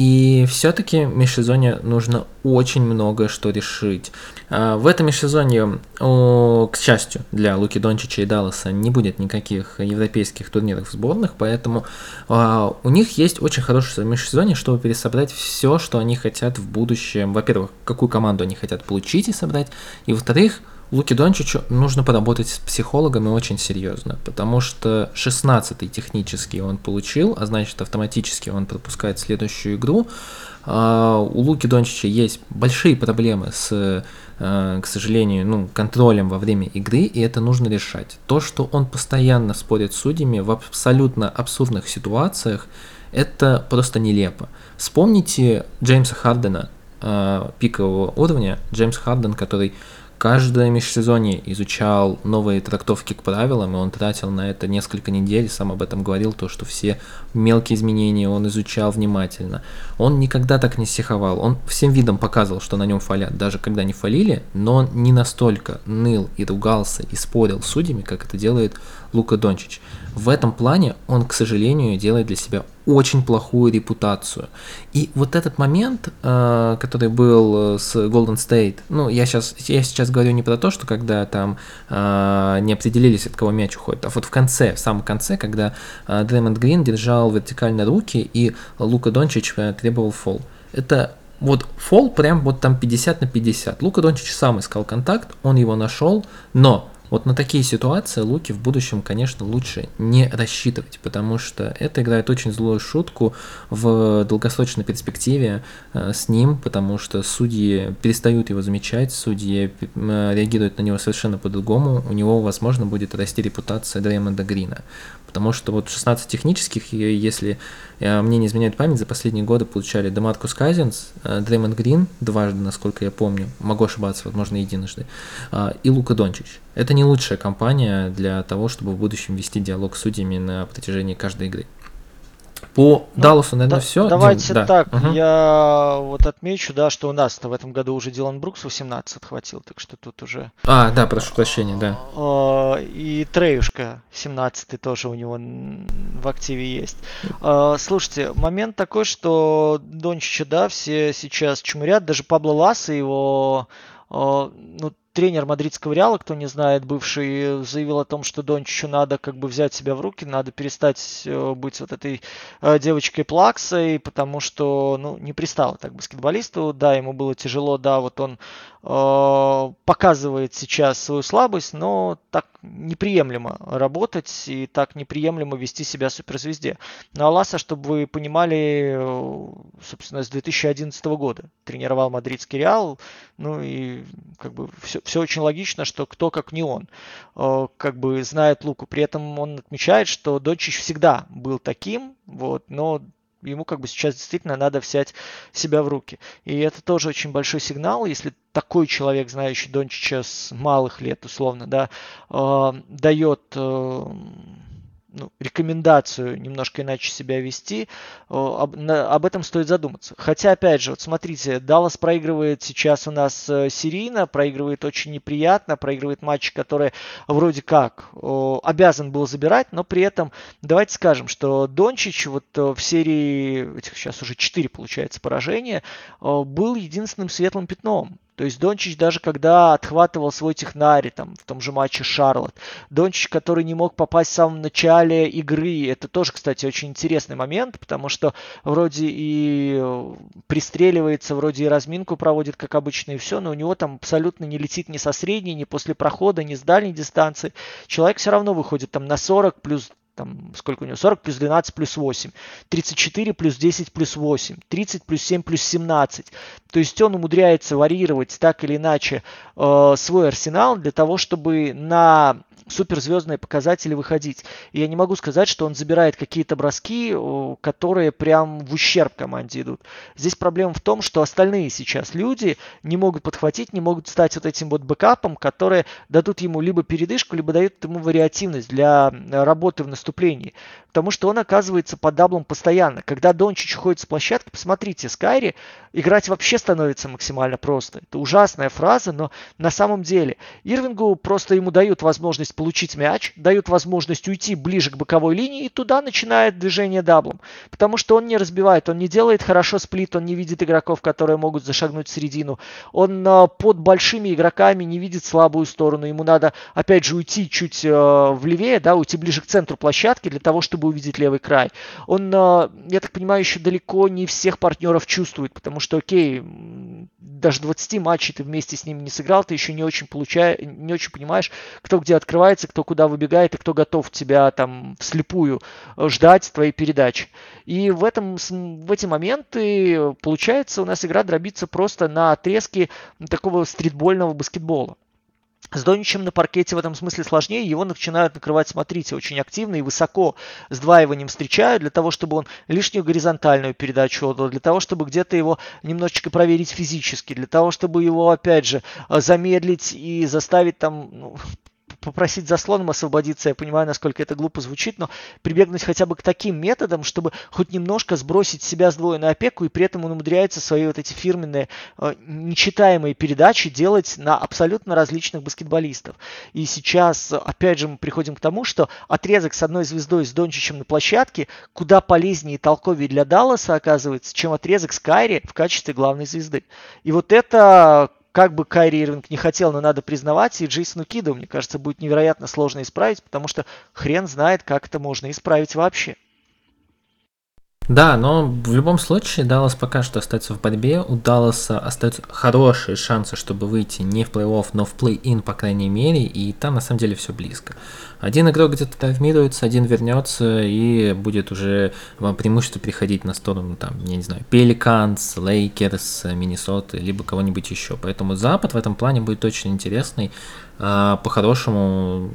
И все-таки в межсезонье нужно очень много что решить. А, в этом межсезонье, к счастью, для Луки Дончича и Далласа не будет никаких европейских турниров в сборных, поэтому а, у них есть очень хорошее межсезонье, чтобы пересобрать все, что они хотят в будущем. Во-первых, какую команду они хотят получить и собрать, и во-вторых, Луки Дончичу нужно поработать с психологом и очень серьезно, потому что 16-й технически он получил, а значит автоматически он пропускает следующую игру. А, у Луки Дончича есть большие проблемы с, э, к сожалению, ну, контролем во время игры, и это нужно решать. То, что он постоянно спорит с судьями в абсолютно абсурдных ситуациях, это просто нелепо. Вспомните Джеймса Хардена, э, пикового уровня, Джеймс Харден, который каждое межсезонье изучал новые трактовки к правилам, и он тратил на это несколько недель, сам об этом говорил, то, что все мелкие изменения он изучал внимательно. Он никогда так не стиховал, он всем видом показывал, что на нем фалят, даже когда не фалили, но он не настолько ныл и ругался и спорил с судьями, как это делает Лука Дончич. В этом плане он, к сожалению, делает для себя очень плохую репутацию. И вот этот момент, э, который был с Golden State, ну, я сейчас, я сейчас говорю не про то, что когда там э, не определились, от кого мяч уходит, а вот в конце, в самом конце, когда э, Дреймонд Грин держал вертикально руки, и Лука Дончич требовал фол. Это вот фол прям вот там 50 на 50. Лука Дончич сам искал контакт, он его нашел, но вот на такие ситуации Луки в будущем, конечно, лучше не рассчитывать, потому что это играет очень злую шутку в долгосрочной перспективе э, с ним, потому что судьи перестают его замечать, судьи э, реагируют на него совершенно по-другому, у него, возможно, будет расти репутация Дреймонда Грина. Потому что вот 16 технических, если э, мне не изменяет память, за последние годы получали Демаркус Казинс, Дреймонд Грин дважды, насколько я помню, могу ошибаться, возможно, единожды, и Лука Дончич. Это не лучшая компания для того, чтобы в будущем вести диалог с судьями на протяжении каждой игры. По ну, Далласу, наверное, да, все. Давайте Дим, да. так, угу. я вот отмечу, да, что у нас-то в этом году уже Дилан Брукс 18 отхватил, так что тут уже... А, да, прошу прощения, да. А, и Треюшка 17 тоже у него в активе есть. А, слушайте, момент такой, что Дончича, да, все сейчас чумырят, даже Пабло Ласса его а, ну, тренер мадридского Реала, кто не знает, бывший, заявил о том, что Дончичу надо как бы взять себя в руки, надо перестать э, быть вот этой э, девочкой плаксой, потому что, ну, не пристало так баскетболисту, да, ему было тяжело, да, вот он показывает сейчас свою слабость, но так неприемлемо работать и так неприемлемо вести себя суперзвезде. Но Аласа, чтобы вы понимали, э, собственно, с 2011 года тренировал мадридский Реал, ну и как бы все, все очень логично, что кто как не он э, как бы знает Луку. При этом он отмечает, что Дончич всегда был таким, вот, но ему как бы сейчас действительно надо взять себя в руки. И это тоже очень большой сигнал, если такой человек, знающий Дончича с малых лет, условно, да, э, дает э, ну, рекомендацию немножко иначе себя вести, об, на, об этом стоит задуматься. Хотя, опять же, вот смотрите, Даллас проигрывает сейчас у нас э, серийно, проигрывает очень неприятно, проигрывает матчи, которые вроде как обязан был забирать, но при этом давайте скажем, что Дончич вот э, в серии, этих сейчас уже 4 получается поражения, был единственным светлым пятном. То есть Дончич даже когда отхватывал свой технари там, в том же матче Шарлот, Дончич, который не мог попасть в самом начале игры, это тоже, кстати, очень интересный момент, потому что вроде и э, пристреливается, вроде и разминку проводит, как обычно, и все, но у него там абсолютно не летит ни со средней, ни после прохода, ни с дальней дистанции. Человек все равно выходит там на 40 плюс там, сколько у него, 40 плюс 12 плюс 8, 34 плюс 10 плюс 8, 30 плюс 7 плюс 17. То есть он умудряется варьировать так или иначе э, свой арсенал для того, чтобы на суперзвездные показатели выходить. И я не могу сказать, что он забирает какие-то броски, которые прям в ущерб команде идут. Здесь проблема в том, что остальные сейчас люди не могут подхватить, не могут стать вот этим вот бэкапом, которые дадут ему либо передышку, либо дают ему вариативность для работы в наступлении. Потому что он оказывается под даблом постоянно. Когда Дончич ходит с площадки, посмотрите, с Кайри играть вообще становится максимально просто. Это ужасная фраза, но на самом деле Ирвингу просто ему дают возможность получить мяч, дают возможность уйти ближе к боковой линии, и туда начинает движение даблом. Потому что он не разбивает, он не делает хорошо сплит, он не видит игроков, которые могут зашагнуть в середину. Он а, под большими игроками не видит слабую сторону. Ему надо, опять же, уйти чуть а, влевее, да, уйти ближе к центру площадки для того, чтобы увидеть левый край. Он, а, я так понимаю, еще далеко не всех партнеров чувствует, потому что, окей, даже 20 матчей ты вместе с ними не сыграл, ты еще не очень, получаешь, не очень понимаешь, кто где открывает разбирается, кто куда выбегает и кто готов тебя там вслепую э, ждать твоей передачи. И в, этом, в эти моменты, получается, у нас игра дробится просто на отрезке такого стритбольного баскетбола. С Доничем на паркете в этом смысле сложнее, его начинают накрывать, смотрите, очень активно и высоко сдваиванием встречают, для того, чтобы он лишнюю горизонтальную передачу отдал, для того, чтобы где-то его немножечко проверить физически, для того, чтобы его, опять же, замедлить и заставить там ну, попросить заслоном освободиться, я понимаю, насколько это глупо звучит, но прибегнуть хотя бы к таким методам, чтобы хоть немножко сбросить с себя сдвоенную опеку, и при этом он умудряется свои вот эти фирменные э, нечитаемые передачи делать на абсолютно различных баскетболистов. И сейчас, опять же, мы приходим к тому, что отрезок с одной звездой с Дончичем на площадке куда полезнее и толковее для Далласа оказывается, чем отрезок с Кайри в качестве главной звезды. И вот это как бы Кайри Ирвинг не хотел, но надо признавать, и Джейсону Киду, мне кажется, будет невероятно сложно исправить, потому что хрен знает, как это можно исправить вообще. Да, но в любом случае Даллас пока что остается в борьбе. У Далласа остаются хорошие шансы, чтобы выйти не в плей-офф, но в плей-ин, по крайней мере, и там на самом деле все близко. Один игрок где-то травмируется, один вернется и будет уже преимущество приходить на сторону, там, я не знаю, Пеликанс, Лейкерс, Миннесоты, либо кого-нибудь еще. Поэтому Запад в этом плане будет очень интересный. А, по-хорошему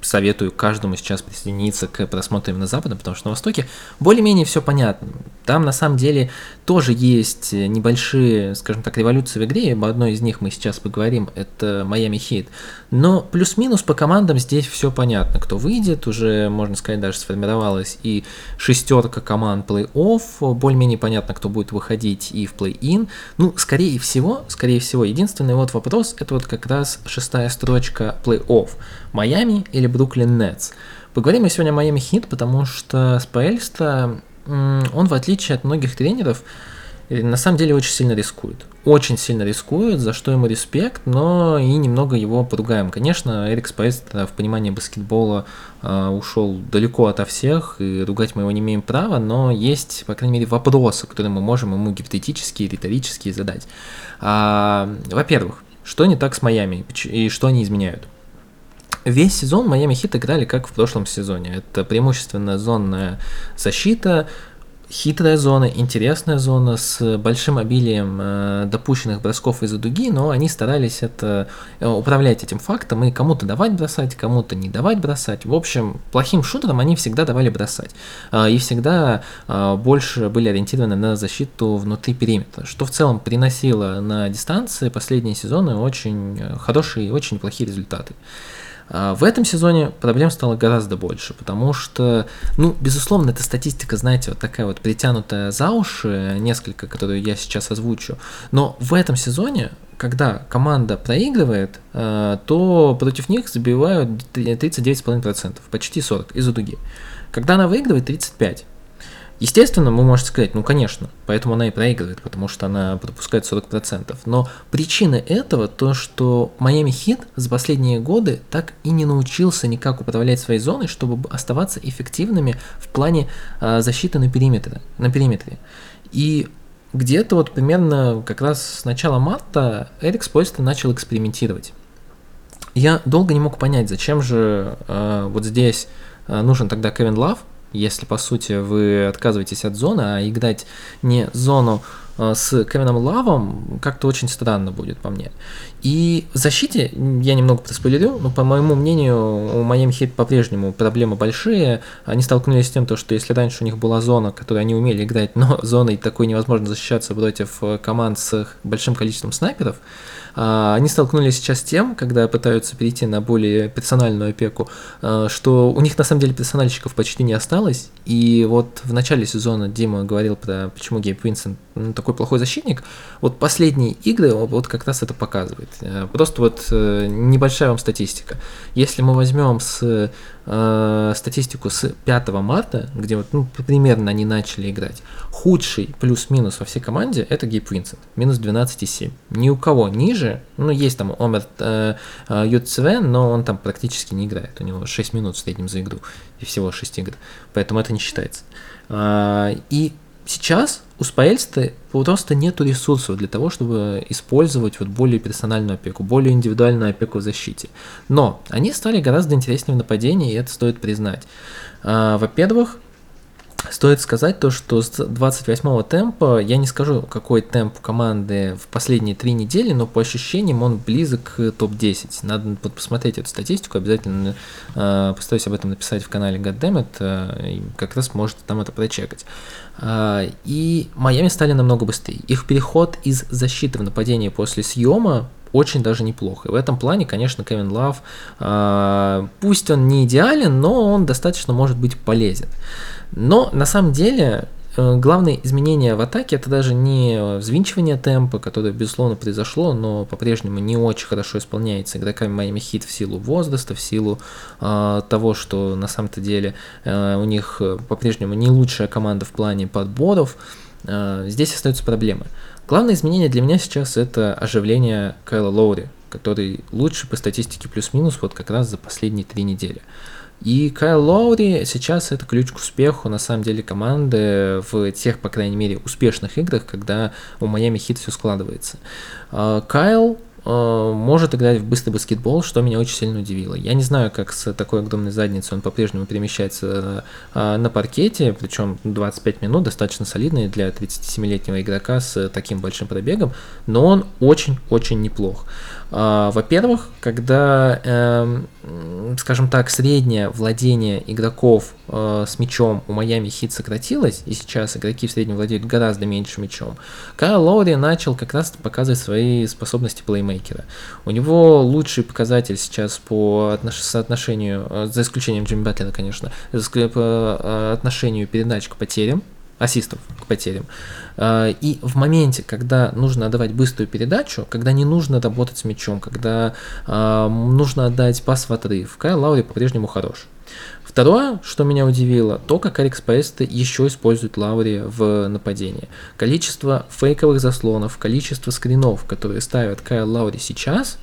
советую каждому сейчас присоединиться к просмотрам на Западе, потому что на Востоке более-менее все понятно. Там на самом деле тоже есть небольшие, скажем так, революции в игре, об одной из них мы сейчас поговорим, это Майами Хит. Но плюс-минус по командам здесь все понятно. Кто выйдет, уже, можно сказать, даже сформировалась и шестерка команд плей-офф, более-менее понятно, кто будет выходить и в плей-ин. Ну, скорее всего, скорее всего, единственный вот вопрос, это вот как раз шестая строчка плей-офф. Майами или Бруклин Нетс. Поговорим мы сегодня о Майами Хит, потому что Споэльстра он, в отличие от многих тренеров, э, на самом деле очень сильно рискует. Очень сильно рискует, за что ему респект, но и немного его поругаем. Конечно, Эрик Спайс в понимании баскетбола э, ушел далеко ото всех, и ругать мы его не имеем права, но есть, по крайней мере, вопросы, которые мы можем ему гипотетически и риторически задать. А, во-первых, что не так с Майами и что они изменяют? Весь сезон Майами Хит играли как в прошлом сезоне. Это преимущественно зонная защита, хитрая зона, интересная зона с большим обилием э, допущенных бросков из-за дуги, но они старались это э, управлять этим фактом и кому-то давать бросать, кому-то не давать бросать. В общем, плохим шутерам они всегда давали бросать э, и всегда э, больше были ориентированы на защиту внутри периметра, что в целом приносило на дистанции последние сезоны очень э, хорошие и очень плохие результаты. А, в этом сезоне проблем стало гораздо больше, потому что, ну, безусловно, эта статистика, знаете, вот такая вот притянутая за уши, несколько, которую я сейчас озвучу, но в этом сезоне когда команда проигрывает, а, то против них забивают 39,5%, почти 40% из-за дуги. Когда она выигрывает, 35%. Естественно, вы можете сказать, ну конечно, поэтому она и проигрывает, потому что она пропускает 40%. Но причина этого то, что Miami Heat за последние годы так и не научился никак управлять своей зоной, чтобы оставаться эффективными в плане э, защиты на периметре, на периметре. И где-то вот примерно как раз с начала марта Эрик Спойстер начал экспериментировать. Я долго не мог понять, зачем же э, вот здесь э, нужен тогда Кевин Лав, если по сути вы отказываетесь от зоны, а играть не зону а, с Кевином Лавом как-то очень странно будет по мне. И в защите, я немного проспойлерю, но по моему мнению, у Miami Heat по-прежнему проблемы большие. Они столкнулись с тем, что если раньше у них была зона, которую они умели играть, но зоной такой невозможно защищаться против команд с большим количеством снайперов, они столкнулись сейчас с тем, когда пытаются перейти на более персональную опеку, а, что у них на самом деле персональщиков почти не осталось. И вот в начале сезона Дима говорил про почему Гейб Винсент ну, такой плохой защитник. Вот последние игры вот как раз это показывает. Э, просто вот э, небольшая вам статистика. Если мы возьмем с э, статистику с 5 марта, где вот ну, примерно они начали играть, худший плюс-минус во всей команде это Гейб Винсент, минус 12,7. Ни у кого ниже, ну есть там Омер э, э, Юцвен, но он там практически не играет, у него 6 минут в среднем за игру, и всего 6 игр, поэтому это не считается. Э, и сейчас у Спаэльста просто нет ресурсов для того, чтобы использовать вот более персональную опеку, более индивидуальную опеку в защите. Но они стали гораздо интереснее в нападении, и это стоит признать. А, во-первых, Стоит сказать то, что с 28-го темпа, я не скажу, какой темп команды в последние три недели, но по ощущениям он близок к топ-10. Надо посмотреть эту статистику, обязательно э, постараюсь об этом написать в канале Goddammit, э, и как раз можете там это прочекать. Э, и Майами стали намного быстрее. Их переход из защиты в нападение после съема очень даже неплохо. И в этом плане, конечно, Кевин Лав, э, пусть он не идеален, но он достаточно может быть полезен. Но на самом деле главное изменение в атаке это даже не взвинчивание темпа, которое, безусловно, произошло, но по-прежнему не очень хорошо исполняется игроками Майами Хит в силу возраста, в силу э, того, что на самом-то деле э, у них по-прежнему не лучшая команда в плане подборов. Э, здесь остаются проблемы. Главное изменение для меня сейчас это оживление Кайла Лоури, который лучше по статистике плюс-минус вот как раз за последние три недели. И Кайл Лоури сейчас это ключ к успеху, на самом деле, команды в тех, по крайней мере, успешных играх, когда у Майами Хит все складывается. А, Кайл а, может играть в быстрый баскетбол, что меня очень сильно удивило. Я не знаю, как с такой огромной задницей он по-прежнему перемещается а, на паркете, причем 25 минут, достаточно солидные для 37-летнего игрока с таким большим пробегом, но он очень-очень неплох. А, во-первых, когда, эм, скажем так, среднее владение игроков э, с мячом у Майами Хит сократилось, и сейчас игроки в среднем владеют гораздо меньше мячом, Кайл Лоури начал как раз показывать свои способности плеймейкера. У него лучший показатель сейчас по соотношению, э, за исключением Джимми Батлера, конечно, по э, отношению передач к потерям, ассистов к потерям. А, и в моменте, когда нужно отдавать быструю передачу, когда не нужно работать с мячом, когда а, нужно отдать пас в отрыв, Кайл Лаури по-прежнему хорош. Второе, что меня удивило, то, как Алекс Пейсты еще использует Лаури в нападении. Количество фейковых заслонов, количество скринов, которые ставят Кайл Лаури сейчас,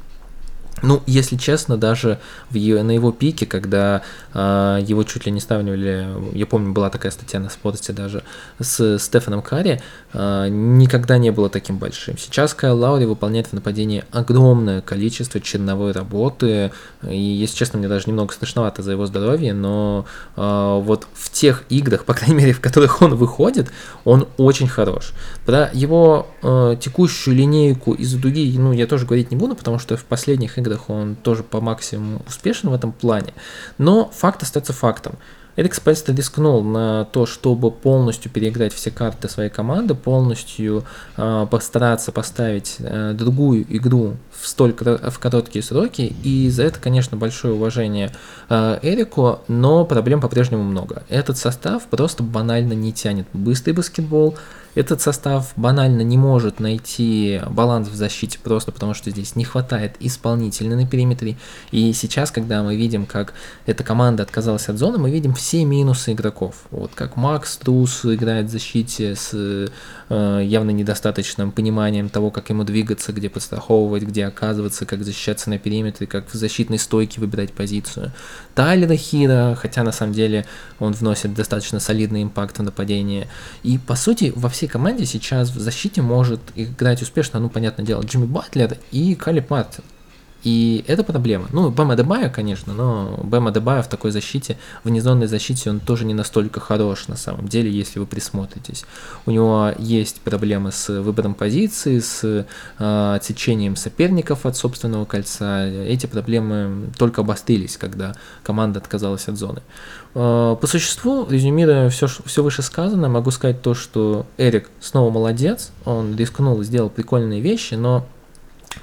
ну, если честно, даже в, на его пике, когда э, его чуть ли не ставили, я помню, была такая статья на спорте даже с Стефаном Карри, э, никогда не было таким большим. Сейчас Кайл Лаури выполняет в нападении огромное количество черновой работы, и, если честно, мне даже немного страшновато за его здоровье, но э, вот в тех играх, по крайней мере, в которых он выходит, он очень хорош. Про его э, текущую линейку из дуги, ну, я тоже говорить не буду, потому что в последних играх играх он тоже по максимуму успешен в этом плане. Но факт остается фактом. Эрик Спенстер рискнул на то, чтобы полностью переиграть все карты своей команды, полностью э, постараться поставить э, другую игру в столь в короткие сроки, и за это, конечно, большое уважение э, Эрику, но проблем по-прежнему много. Этот состав просто банально не тянет быстрый баскетбол, этот состав банально не может найти баланс в защите просто потому, что здесь не хватает исполнителя на периметре. И сейчас, когда мы видим, как эта команда отказалась от зоны, мы видим все минусы игроков. Вот как Макс Трус играет в защите с э, явно недостаточным пониманием того, как ему двигаться, где подстраховывать, где оказываться, как защищаться на периметре, как в защитной стойке выбирать позицию. Тайлера Хира, хотя на самом деле он вносит достаточно солидный импакт в нападение. И по сути во всей команде сейчас в защите может играть успешно, ну понятное дело, Джимми Батлер и Калип Мартин. И это проблема. Ну, Бэм Адебайо, конечно, но Бэм Адебайо в такой защите, в незонной защите, он тоже не настолько хорош на самом деле, если вы присмотритесь. У него есть проблемы с выбором позиции, с э, отсечением соперников от собственного кольца. Эти проблемы только обострились, когда команда отказалась от зоны. По существу, резюмируя все, все вышесказанное, могу сказать то, что Эрик снова молодец, он рискнул, сделал прикольные вещи, но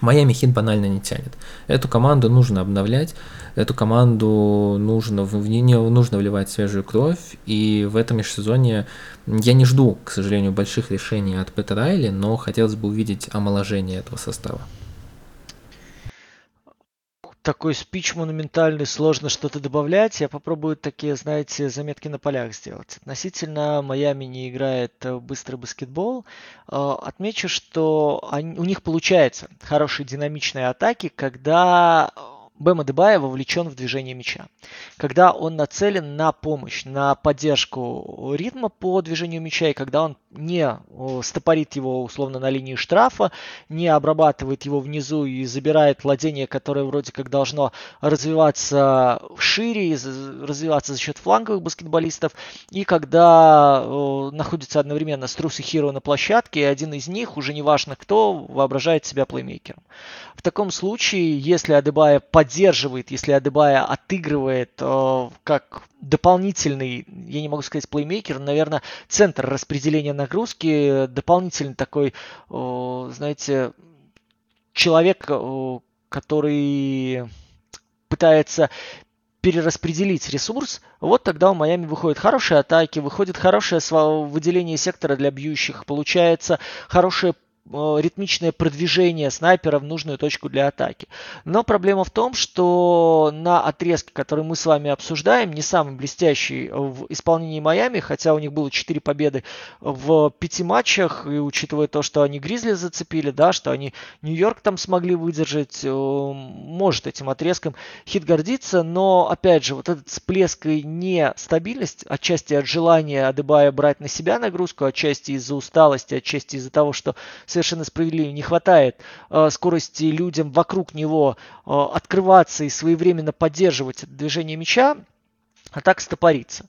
Майами Хит банально не тянет. Эту команду нужно обновлять, эту команду нужно, в нее нужно вливать свежую кровь, и в этом межсезонье я не жду, к сожалению, больших решений от Петра Райли, но хотелось бы увидеть омоложение этого состава такой спич монументальный, сложно что-то добавлять. Я попробую такие, знаете, заметки на полях сделать. Относительно Майами не играет быстрый баскетбол. Э, отмечу, что они, у них получается хорошие динамичные атаки, когда Бэм Адебая вовлечен в движение мяча. Когда он нацелен на помощь, на поддержку ритма по движению мяча, и когда он не стопорит его условно на линии штрафа, не обрабатывает его внизу и забирает владение, которое вроде как должно развиваться шире, развиваться за счет фланговых баскетболистов. И когда э, находится одновременно Струс и Хиро на площадке, и один из них, уже не важно кто, воображает себя плеймейкером. В таком случае, если Адебая поддерживает, если Адебая отыгрывает э, как дополнительный, я не могу сказать плеймейкер, наверное, центр распределения нагрузки, дополнительный такой, знаете, человек, который пытается перераспределить ресурс, вот тогда у Майами выходят хорошие атаки, выходит хорошее выделение сектора для бьющих, получается хорошее ритмичное продвижение снайпера в нужную точку для атаки. Но проблема в том, что на отрезке, который мы с вами обсуждаем, не самый блестящий в исполнении Майами, хотя у них было 4 победы в 5 матчах, и учитывая то, что они Гризли зацепили, да, что они Нью-Йорк там смогли выдержать, э, может этим отрезком хит гордиться, но опять же, вот этот всплеск и нестабильность, отчасти от желания Адебая брать на себя нагрузку, отчасти из-за усталости, отчасти из-за того, что совершенно справедливо, не хватает э, скорости людям вокруг него э, открываться и своевременно поддерживать движение мяча, а так стопорится.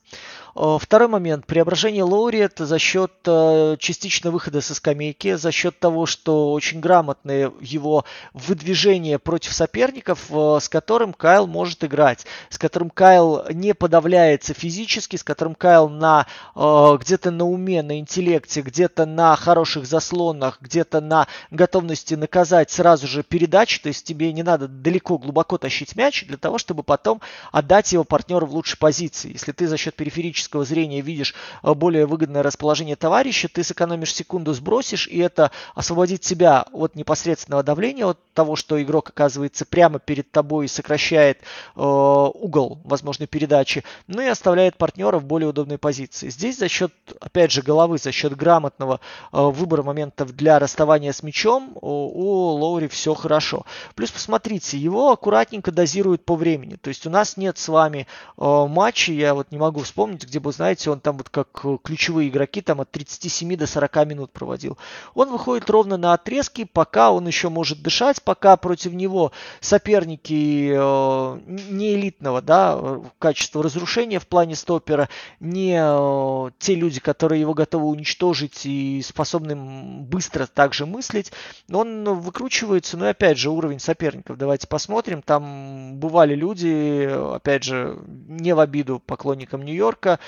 Э, второй момент. Преображение Лоури за счет э, частично выхода со скамейки, за счет того, что очень грамотное его выдвижение против соперников, э, с которым Кайл может играть, с которым Кайл не подавляется физически, с которым Кайл на где-то на уме, на интеллекте, где-то на хороших заслонах, где-то на готовности наказать сразу же передачи, то есть тебе не надо далеко, глубоко тащить мяч для того, чтобы потом отдать его партнеру в лучшей позиции. Если ты за счет периферического тактического зрения видишь э, более выгодное расположение товарища, ты сэкономишь секунду, сбросишь, и это освободит тебя от непосредственного давления, от того, что игрок оказывается прямо перед тобой и сокращает э, угол возможной передачи, ну и оставляет партнера в более удобной позиции. Здесь за счет, опять же, головы, за счет грамотного э, выбора моментов для расставания с мячом у, Лоури все хорошо. Плюс посмотрите, его аккуратненько дозируют по времени. То есть у нас нет с вами э, матчей, я вот не могу вспомнить, где бы, знаете, он там вот как э, ключевые игроки там от 37 до 40 минут проводил. Он выходит ровно на отрезки, пока он еще может дышать, пока против него соперники э, не элитного да, качества разрушения в плане стопера, не э, те люди, которые его готовы уничтожить и способны быстро также мыслить, он выкручивается, ну опять же уровень соперников. Давайте посмотрим, там бывали люди, опять же, не в обиду поклонникам Нью-Йорка,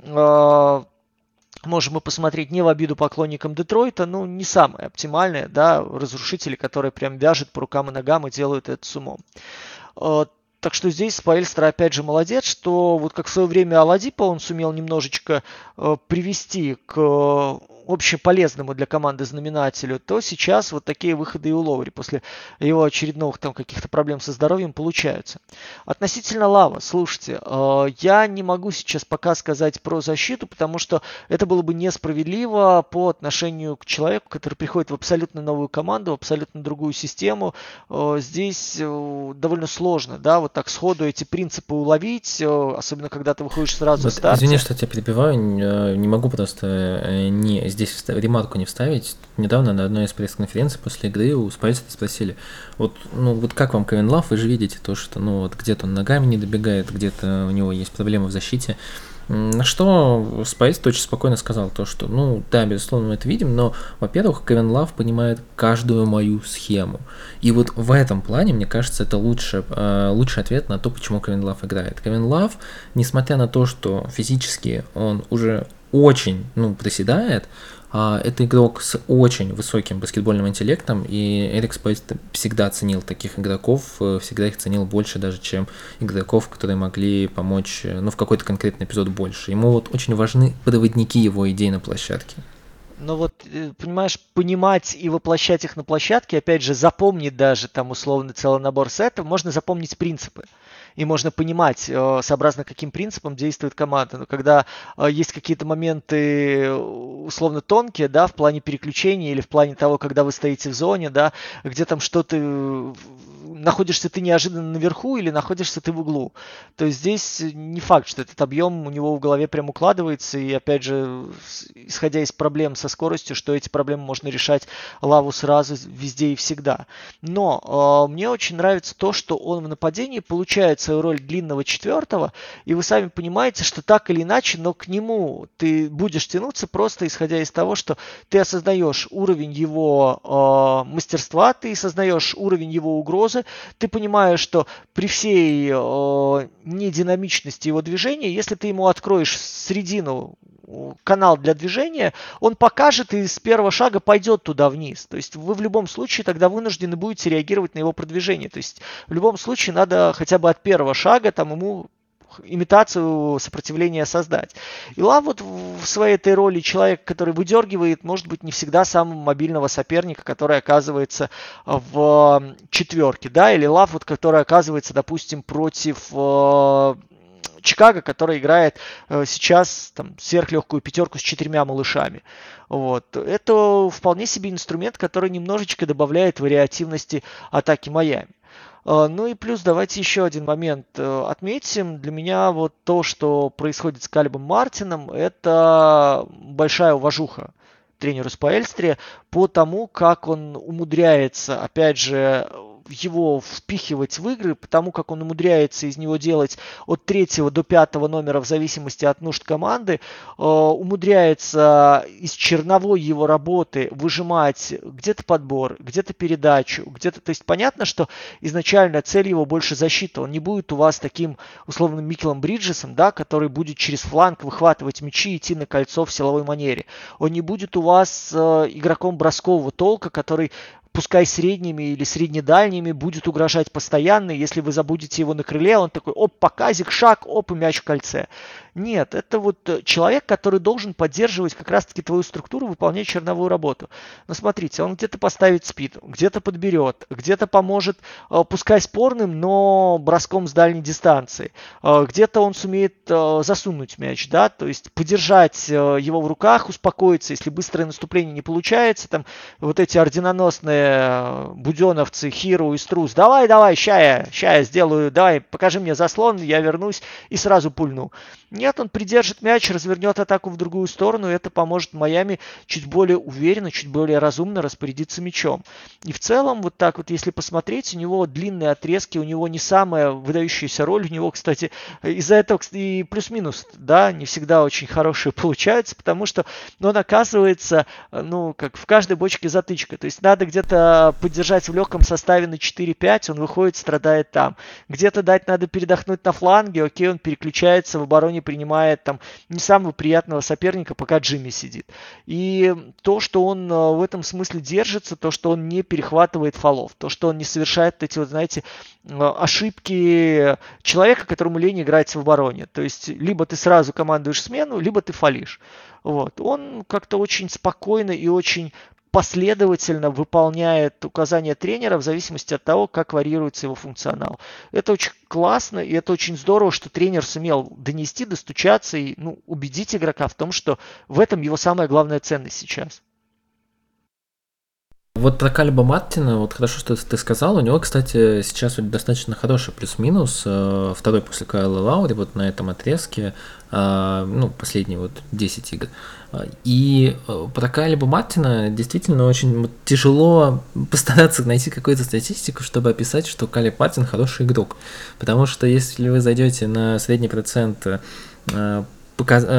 а, можем мы посмотреть не в обиду поклонникам Детройта, ну, не самое оптимальное, да, разрушители, которые прям вяжут по рукам и ногам и делают это с умом. А, так что здесь Спаэльстра опять же молодец, что вот как в свое время Аладипа он сумел немножечко э, привести к общеполезному для команды знаменателю, то сейчас вот такие выходы и у Лоури после его очередных там каких-то проблем со здоровьем получаются. Относительно Лава, слушайте, э, я не могу сейчас пока сказать про защиту, потому что это было бы несправедливо по отношению к человеку, который приходит в абсолютно новую команду, в абсолютно другую систему. Э, здесь э, довольно сложно, да, вот так сходу эти принципы уловить, особенно когда ты выходишь сразу вот, Извини, что я тебя перебиваю, не могу просто не здесь ремарку не вставить. Недавно на одной из пресс-конференций после игры у Спайса спросили, вот, ну, вот как вам Кевин Лав, вы же видите то, что, ну, вот где-то он ногами не добегает, где-то у него есть проблемы в защите. На что Спайс очень спокойно сказал то, что, ну, да, безусловно, мы это видим, но, во-первых, Кевин Лав понимает каждую мою схему. И вот в этом плане, мне кажется, это лучше, э, лучший ответ на то, почему Кевин Лав играет. Кевин Лав, несмотря на то, что физически он уже очень, ну, приседает, это игрок с очень высоким баскетбольным интеллектом, и Эрик Спайс всегда ценил таких игроков, э, всегда их ценил больше даже, чем игроков, которые могли помочь, э, ну, в какой-то конкретный эпизод больше. Ему вот очень важны проводники его идей на площадке. Но вот, э, понимаешь, понимать и воплощать их на площадке, опять же, запомнить даже там условно целый набор сетов, можно запомнить принципы и можно понимать, э, сообразно каким принципам действует команда. Но когда э, есть какие-то моменты э, условно тонкие, да, в плане переключения или в плане того, когда вы стоите в зоне, да, где там что-то находишься ты неожиданно наверху или находишься ты в углу. То есть здесь не факт, что этот объем у него в голове прям укладывается, и опять же, исходя из проблем со скоростью, что эти проблемы можно решать лаву сразу, везде и всегда. Но э, мне очень нравится то, что он в нападении получает свою роль длинного четвертого, и вы сами понимаете, что так или иначе, но к нему ты будешь тянуться просто исходя из того, что ты осознаешь уровень его э, мастерства, ты осознаешь уровень его угрозы, ты понимаешь, что при всей э, нединамичности его движения, если ты ему откроешь середину канал для движения, он покажет и с первого шага пойдет туда вниз. То есть вы в любом случае тогда вынуждены будете реагировать на его продвижение. То есть в любом случае надо хотя бы от первого шага там ему имитацию сопротивления создать. И Лав вот в своей этой роли человек, который выдергивает, может быть, не всегда самого мобильного соперника, который оказывается в четверке, да, или Лав, вот, который оказывается, допустим, против э, Чикаго, который играет э, сейчас там, сверхлегкую пятерку с четырьмя малышами. Вот. Это вполне себе инструмент, который немножечко добавляет вариативности атаки Майами. Э, ну и плюс давайте еще один момент э, отметим. Для меня вот то, что происходит с Калибом Мартином, это большая уважуха тренеру Спаэльстре по тому, как он умудряется, опять же, его впихивать в игры, потому как он умудряется из него делать от третьего до пятого номера в зависимости от нужд команды, э, умудряется из черновой его работы выжимать где-то подбор, где-то передачу, где-то... То есть понятно, что изначально цель его больше защита. Он не будет у вас таким условным Микелом Бриджесом, да, который будет через фланг выхватывать мячи и идти на кольцо в силовой манере. Он не будет у вас э, игроком броскового толка, который пускай средними или среднедальними, будет угрожать постоянно. Если вы забудете его на крыле, он такой, оп, показик, шаг, оп, и мяч в кольце. Нет, это вот э, человек, который должен поддерживать как раз-таки твою структуру, выполнять черновую работу. Но смотрите, он где-то поставит спид, где-то подберет, где-то поможет, э, пускай спорным, но броском с дальней дистанции. Э, где-то он сумеет засунуть мяч, да, то есть подержать его в руках, успокоиться, если быстрое наступление не получается, там вот эти орденоносные буденовцы, Хиру и Струс, давай, давай, ща я, ща я сделаю, давай, покажи мне заслон, я вернусь и сразу пульну. Нет, он придержит мяч, развернет атаку в другую сторону, и это поможет Майами чуть более уверенно, чуть более разумно распорядиться мячом. И в целом, вот так вот, если посмотреть, у него длинные отрезки, у него не самая выдающаяся роль, у него, кстати, из-за этого и плюс-минус, да, не всегда очень хорошие получаются, потому что он оказывается, ну, как в каждой бочке затычка. То есть надо где-то поддержать в легком составе на 4-5, он выходит, страдает там. Где-то дать надо передохнуть на фланге, окей, он переключается в обороне принимает там не самого приятного соперника, пока Джимми сидит. И то, что он э, в этом смысле держится, то, что он не перехватывает фолов, то, что он не совершает эти вот, знаете, э, ошибки человека, которому лень играть в обороне. То есть либо ты сразу командуешь смену, либо ты фалишь. Вот. Он как-то очень спокойно и очень последовательно выполняет указания тренера в зависимости от того, как варьируется его функционал. Это очень классно, и это очень здорово, что тренер сумел донести, достучаться и ну, убедить игрока в том, что в этом его самая главная ценность сейчас. Вот про Кальба Мартина, вот хорошо, что ты сказал, у него, кстати, сейчас достаточно хороший плюс-минус, э, второй после Кайла Лаури, вот на этом отрезке, э, ну, последние вот 10 игр. И э, про Кайлиба Мартина действительно очень тяжело постараться найти какую-то статистику, чтобы описать, что Кайлиб Мартин хороший игрок. Потому что если вы зайдете на средний процент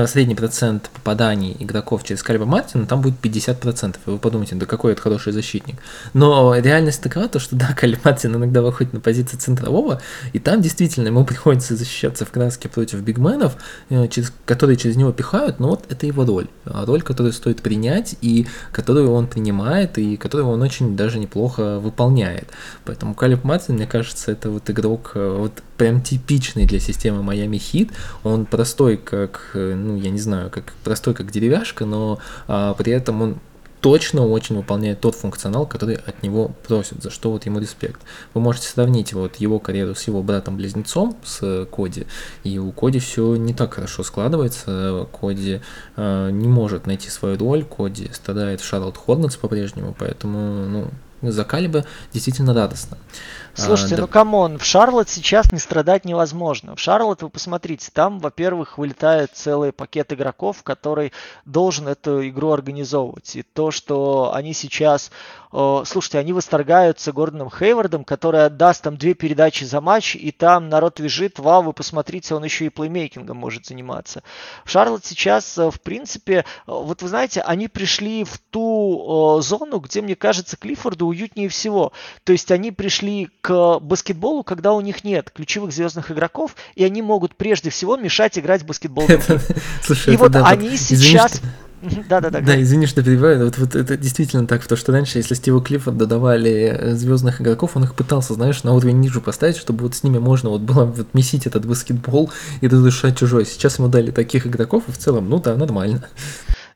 средний процент попаданий игроков через Кальба Мартина, там будет 50%. И вы подумаете, да какой это хороший защитник. Но реальность такова, то, что да, Кальба Мартин иногда выходит на позицию центрового, и там действительно ему приходится защищаться в краске против бигменов, э, через, которые через него пихают, но вот это его роль. А роль, которую стоит принять, и которую он принимает, и которую он очень даже неплохо выполняет. Поэтому Калиб Мартин, мне кажется, это вот игрок э, вот прям типичный для системы Miami Heat. Он простой, как, ну, я не знаю, как простой, как деревяшка, но а, при этом он точно очень выполняет тот функционал, который от него просят, за что вот ему респект. Вы можете сравнить вот его карьеру с его братом-близнецом, с Коди, и у Коди все не так хорошо складывается, Коди э, не может найти свою роль, Коди страдает в Шарлотт Хорнетс по-прежнему, поэтому, ну, за Калеба действительно радостно. Слушайте, а, ну come on, в Шарлот сейчас не страдать невозможно. В Шарлот, вы посмотрите, там, во-первых, вылетает целый пакет игроков, который должен эту игру организовывать. И то, что они сейчас слушайте, они восторгаются Гордоном Хейвардом, который отдаст там две передачи за матч, и там народ вяжет, вау, вы посмотрите, он еще и плеймейкингом может заниматься. Шарлот сейчас, э, в принципе, э, вот вы знаете, они пришли в ту зону, где, мне кажется, Клиффорду уютнее всего. То есть они пришли к баскетболу, когда у них нет ключевых звездных игроков, и они могут прежде всего мешать играть в баскетбол. Слушай, и вот они сейчас... Да, да, извини, что перебиваю. Вот, вот это действительно так, потому что раньше, если Стиву Клиффорду давали э, звездных игроков, он их пытался, знаешь, на уровень ниже поставить, чтобы вот с ними можно вот было вот месить этот баскетбол и разрушать чужой. Сейчас ему дали таких игроков, и в целом, ну да, нормально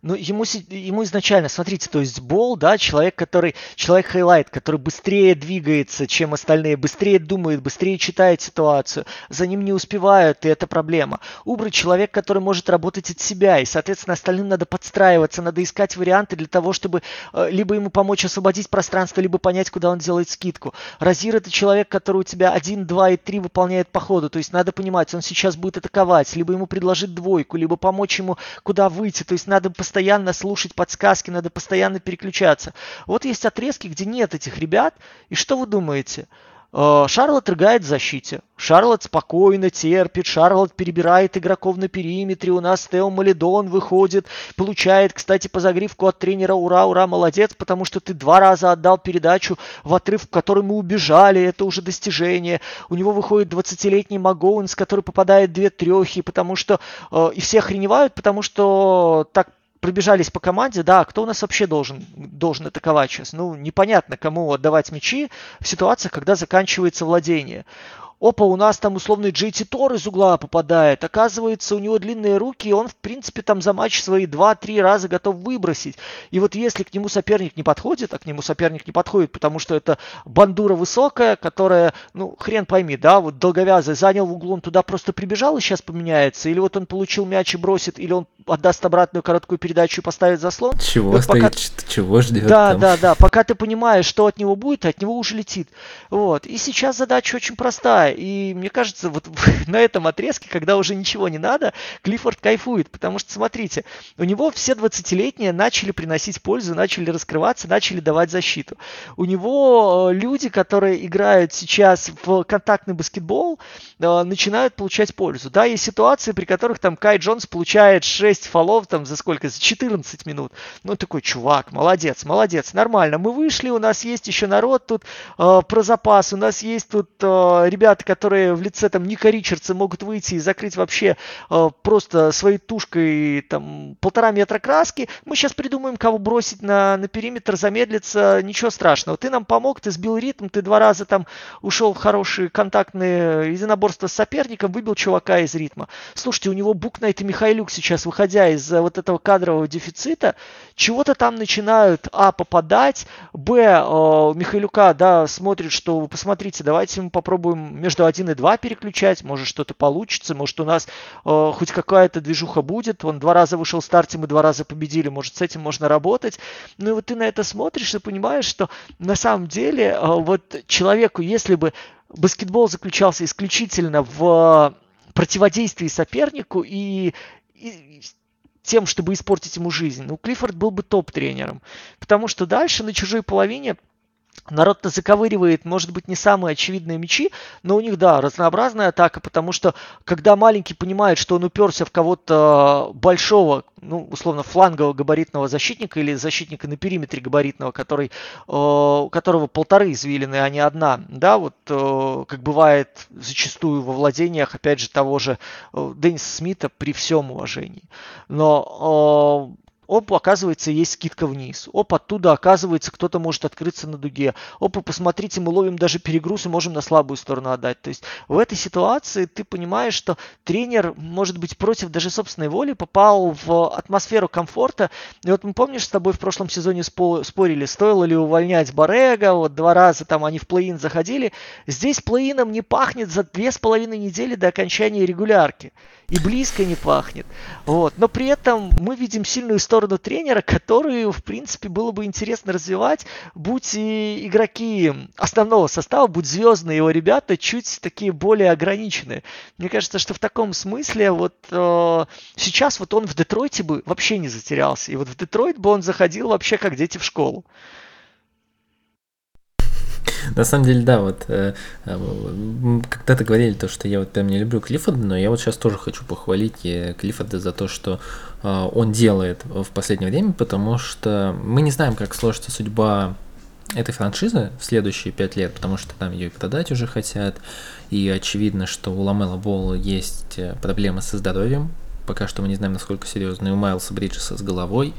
ну, ему, ему изначально, смотрите, то есть Бол, да, человек, который, человек highlight, который быстрее двигается, чем остальные, быстрее думает, быстрее читает ситуацию, за ним не успевают, и это проблема. Убрать человек, который может работать от себя, и, соответственно, остальным надо подстраиваться, надо искать варианты для того, чтобы э, либо ему помочь освободить пространство, либо понять, куда он делает скидку. Разир это человек, который у тебя 1, 2 и 3 выполняет по ходу, то есть надо понимать, он сейчас будет атаковать, либо ему предложить двойку, либо помочь ему куда выйти, то есть надо постоянно слушать подсказки, надо постоянно переключаться. Вот есть отрезки, где нет этих ребят, и что вы думаете? Э, Шарлот рыгает в защите. Шарлот спокойно терпит, Шарлот перебирает игроков на периметре, у нас Тео Малидон выходит, получает, кстати, по загривку от тренера «Ура, ура, молодец», потому что ты два раза отдал передачу в отрыв, в который мы убежали, это уже достижение. У него выходит 20-летний Магоунс, который попадает две трехи, потому что э, и все охреневают, потому что так пробежались по команде, да, кто у нас вообще должен, должен атаковать сейчас? Ну, непонятно, кому отдавать мячи в ситуациях, когда заканчивается владение опа, у нас там условный Джейти Тор из угла попадает. Оказывается, у него длинные руки, и он, в принципе, там за матч свои 2-3 раза готов выбросить. И вот если к нему соперник не подходит, а к нему соперник не подходит, потому что это бандура высокая, которая, ну, хрен пойми, да, вот долговязый занял в углу, он туда просто прибежал и сейчас поменяется, или вот он получил мяч и бросит, или он отдаст обратную короткую передачу и поставит заслон. Чего вот стоит, пока... чего ждет Да, там. да, да, пока ты понимаешь, что от него будет, от него уже летит. Вот. И сейчас задача очень простая и мне кажется, вот на этом отрезке, когда уже ничего не надо, Клиффорд кайфует. Потому что, смотрите, у него все 20-летние начали приносить пользу, начали раскрываться, начали давать защиту. У него э, люди, которые играют сейчас в контактный баскетбол, э, начинают получать пользу. Да, есть ситуации, при которых там Кай Джонс получает 6 фолов там за сколько? За 14 минут. Ну, такой, чувак, молодец, молодец, нормально. Мы вышли, у нас есть еще народ тут э, про запас, у нас есть тут э, ребята, ребята, которые в лице там Ника Ричардса могут выйти и закрыть вообще э, просто своей тушкой там полтора метра краски, мы сейчас придумаем, кого бросить на, на периметр, замедлиться, ничего страшного. Ты нам помог, ты сбил ритм, ты два раза там ушел в хорошие контактные единоборства с соперником, выбил чувака из ритма. Слушайте, у него Букнайт и Михайлюк сейчас, выходя из вот этого кадрового дефицита, чего-то там начинают, а, попадать, б, э, Михайлюка, да, смотрит, что, посмотрите, давайте мы попробуем между 1 и 2 переключать, может что-то получится, может у нас э, хоть какая-то движуха будет, он два раза вышел в старте, мы два раза победили, может с этим можно работать. Ну и вот ты на это смотришь и понимаешь, что на самом деле э, вот человеку, если бы баскетбол заключался исключительно в противодействии сопернику и, и тем, чтобы испортить ему жизнь, ну, Клиффорд был бы топ-тренером. Потому что дальше на чужой половине Народ-то заковыривает, может быть, не самые очевидные мячи, но у них, да, разнообразная атака, потому что когда маленький понимает, что он уперся в кого-то большого, ну, условно, флангового габаритного защитника или защитника на периметре габаритного, который, э, у которого полторы извилины, а не одна, да, вот э, как бывает зачастую во владениях, опять же, того же э, Денниса Смита при всем уважении. Но Оп, оказывается, есть скидка вниз. Оп, оттуда, оказывается, кто-то может открыться на дуге. Оп, посмотрите, мы ловим даже перегруз и можем на слабую сторону отдать. То есть в этой ситуации ты понимаешь, что тренер, может быть, против даже собственной воли попал в атмосферу комфорта. И вот мы, помнишь, с тобой в прошлом сезоне спорили, стоило ли увольнять Барега, вот два раза там они в плей-ин заходили. Здесь плей-ином не пахнет за две с половиной недели до окончания регулярки. И близко не пахнет. Вот. Но при этом мы видим сильную сторону сторону тренера, который, в принципе, было бы интересно развивать, будь и игроки основного состава, будь звездные его ребята, чуть такие более ограниченные. Мне кажется, что в таком смысле вот э, сейчас вот он в Детройте бы вообще не затерялся. И вот в Детройт бы он заходил вообще как дети в школу. На самом деле, да, вот э, э, когда-то говорили то, что я вот прям не люблю Клиффорда, но я вот сейчас тоже хочу похвалить э, Клиффорда за то, что он делает в последнее время, потому что мы не знаем, как сложится судьба этой франшизы в следующие пять лет, потому что там ее и продать уже хотят, и очевидно, что у Ламела Болла есть проблемы со здоровьем, пока что мы не знаем, насколько серьезно, и у Майлса Бриджеса с головой,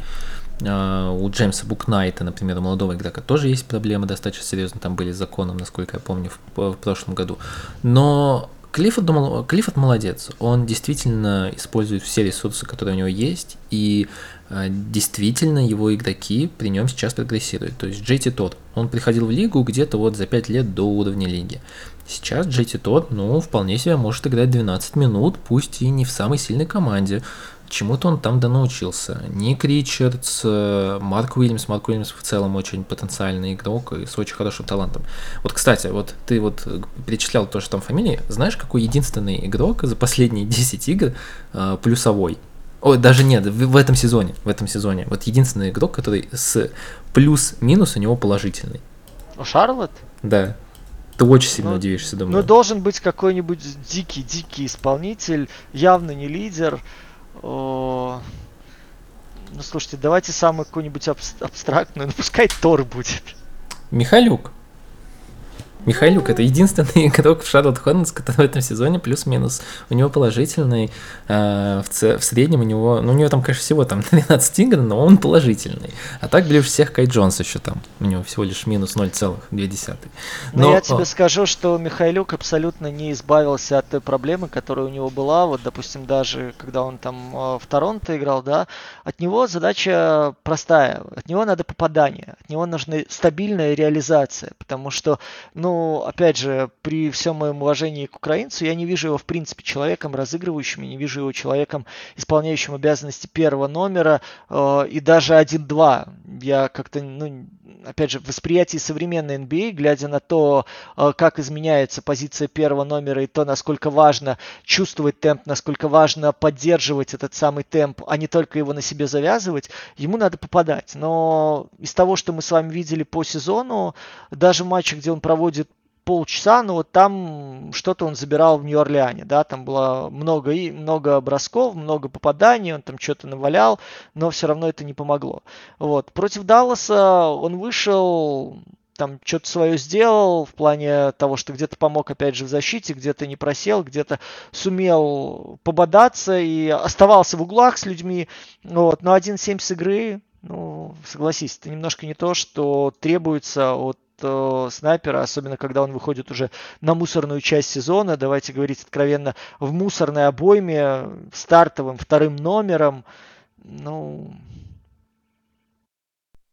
а, у Джеймса Букнайта, например, у молодого игрока тоже есть проблемы достаточно серьезно, там были с законом, насколько я помню, в, в прошлом году. Но Клиффорд, думал, Клиффорд молодец, он действительно использует все ресурсы, которые у него есть, и э, действительно его игроки при нем сейчас прогрессируют. То есть Джейти Тот, он приходил в лигу где-то вот за 5 лет до уровня лиги. Сейчас Джейти Тот, ну, вполне себе может играть 12 минут, пусть и не в самой сильной команде, Чему-то он там да научился. Ник Ричардс, э, Марк Уильямс. Марк Уильямс в целом очень потенциальный игрок и с очень хорошим талантом. Вот, кстати, вот ты вот перечислял то, что там фамилии. Знаешь, какой единственный игрок за последние 10 игр э, плюсовой? Ой, даже нет, в, в этом сезоне, в этом сезоне. Вот единственный игрок, который с плюс-минус у него положительный. У Шарлот? Да. Ты очень сильно ну, удивишься, думаю. Ну, должен быть какой-нибудь дикий-дикий исполнитель, явно не лидер, о... Ну, слушайте, давайте самый какой-нибудь абстрактный, ну, пускай Тор будет. Михалюк. Михайлюк это единственный игрок в Шарлот Хорнетс, который в этом сезоне плюс-минус. У него положительный, э, в, ц- в среднем у него, ну у него там, конечно, всего там 13 игр, но он положительный. А так ближе всех Кай Джонс еще там. У него всего лишь минус 0,2. Но, но я тебе скажу, что Михайлюк абсолютно не избавился от той проблемы, которая у него была. Вот, допустим, даже когда он там э, в Торонто играл, да, от него задача простая. От него надо попадание. От него нужна стабильная реализация. Потому что, ну, опять же, при всем моем уважении к украинцу, я не вижу его, в принципе, человеком разыгрывающим, я не вижу его человеком, исполняющим обязанности первого номера э, и даже 1-2. Я как-то, ну, опять же, в восприятии современной NBA, а, глядя на то, э, как изменяется позиция первого номера и то, насколько важно чувствовать темп, насколько важно поддерживать этот самый темп, а не только его на себе завязывать, ему надо попадать. Но из того, что мы с вами видели по сезону, даже в матче, где он проводит полчаса, но вот там что-то он забирал в Нью-Орлеане, да, там было много, и много бросков, много попаданий, он там что-то навалял, но все равно это не помогло. Вот. Против Далласа он вышел, там что-то свое сделал в плане того, что где-то помог, опять же, в защите, где-то не просел, где-то сумел пободаться и оставался в углах с людьми. Вот. Но 1-7 с игры, ну, согласись, это немножко не то, что требуется от э, снайпера, особенно когда он выходит уже на мусорную часть сезона, давайте говорить откровенно, в мусорной обойме, стартовым вторым номером, ну,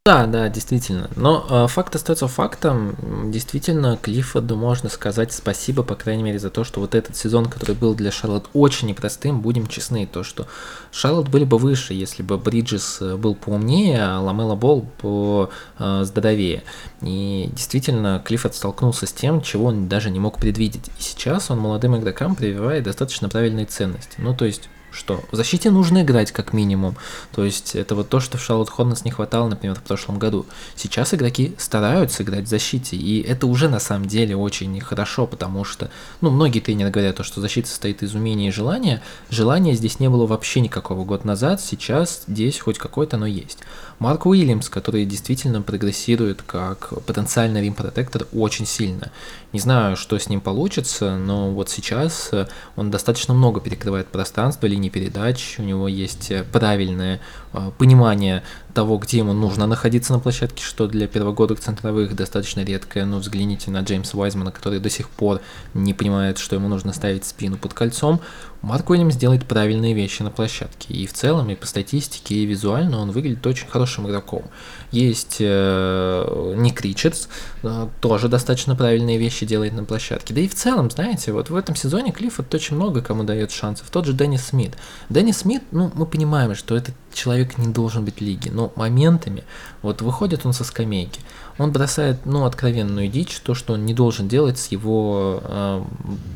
да, да, действительно. Но э, факт остается фактом. Действительно, Клиффорду можно сказать спасибо, по крайней мере, за то, что вот этот сезон, который был для Шарлот очень непростым, будем честны, то, что Шарлот были бы выше, если бы Бриджес э, был поумнее, а Ламела Бол по э, здоровее. И действительно, Клиффорд столкнулся с тем, чего он даже не мог предвидеть. И сейчас он молодым игрокам прививает достаточно правильные ценности. Ну, то есть что в защите нужно играть как минимум. То есть это вот то, что в Шарлот Хорнес не хватало, например, в прошлом году. Сейчас игроки стараются играть в защите, и это уже на самом деле очень хорошо, потому что, ну, многие тренеры говорят, то, что защита состоит из умения и желания. Желания здесь не было вообще никакого год назад, сейчас здесь хоть какое-то оно есть. Марк Уильямс, который действительно прогрессирует как потенциальный рим-протектор очень сильно. Не знаю, что с ним получится, но вот сейчас э, он достаточно много перекрывает пространство, линии передач, у него есть э, правильное э, понимание того, где ему нужно находиться на площадке, что для первогодок центровых достаточно редкое. Но взгляните на Джеймса Уайзмана, который до сих пор не понимает, что ему нужно ставить спину под кольцом. Марк Уильямс делает правильные вещи на площадке. И в целом, и по статистике, и визуально он выглядит очень хорошим игроком. Есть э, Ник Ричардс, э, тоже достаточно правильные вещи делает на площадке. Да и в целом, знаете, вот в этом сезоне Клиффорд очень много кому дает шансов. Тот же Деннис Смит. Деннис Смит, ну, мы понимаем, что этот человек не должен быть в но моментами, вот выходит он со скамейки, он бросает, ну, откровенную дичь, то, что он не должен делать с его э,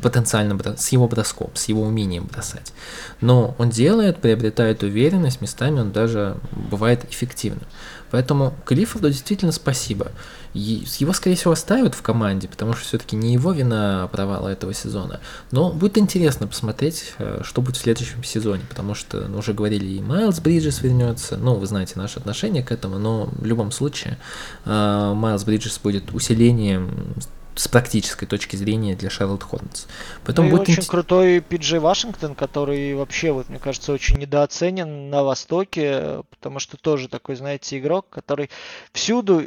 потенциальным, с его броском, с его умением бросать. Но он делает, приобретает уверенность, местами он даже бывает эффективным. Поэтому Клиффорду действительно спасибо. Его, скорее всего, оставят в команде, потому что все-таки не его вина провала этого сезона. Но будет интересно посмотреть, э, что будет в следующем сезоне, потому что ну, уже говорили, и Майлз Бриджес вернется. Ну, вы знаете наше отношение к этому, но в любом случае э, Майлз Бриджес будет усилением с практической точки зрения для Шарлотт Хорнетс. Поэтому ну будет очень int... крутой Пиджей Вашингтон, который вообще, вот, мне кажется, очень недооценен на Востоке, потому что тоже такой, знаете, игрок, который всюду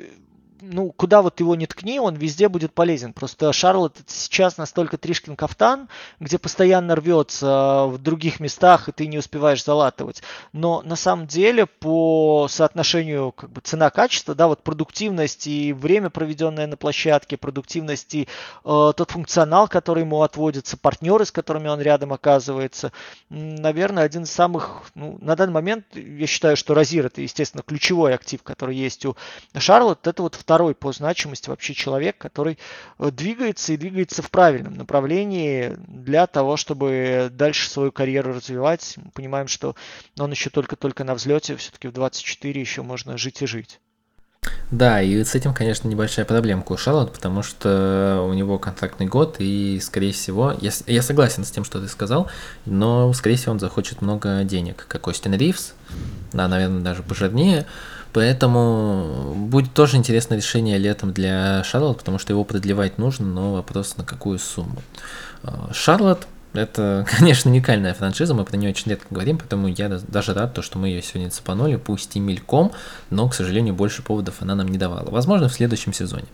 ну, куда вот его не ткни, он везде будет полезен. Просто Шарлотт сейчас настолько Тришкин кафтан, где постоянно рвется в других местах, и ты не успеваешь залатывать. Но на самом деле по соотношению как бы цена-качество, да, вот продуктивность и время, проведенное на площадке, продуктивность и э, тот функционал, который ему отводится, партнеры, с которыми он рядом оказывается, наверное, один из самых, ну, на данный момент, я считаю, что Розир это, естественно, ключевой актив, который есть у Шарлотт, это вот второй второй по значимости вообще человек, который э, двигается и двигается в правильном направлении для того, чтобы дальше свою карьеру развивать. Мы понимаем, что он еще только-только на взлете, все-таки в 24 еще можно жить и жить. Да, и с этим, конечно, небольшая проблемка у Шарлот, потому что у него контрактный год, и, скорее всего, я, я согласен с тем, что ты сказал, но, скорее всего, он захочет много денег, как Остин Ривз, да, наверное, даже пожирнее, Поэтому будет тоже интересное решение летом для Шарлот, потому что его продлевать нужно, но вопрос на какую сумму. А, Шарлот это, конечно, уникальная франшиза, мы про нее очень редко говорим, поэтому я даже рад, то, что мы ее сегодня цепанули, пусть и мельком, но, к сожалению, больше поводов она нам не давала. Возможно, в следующем сезоне.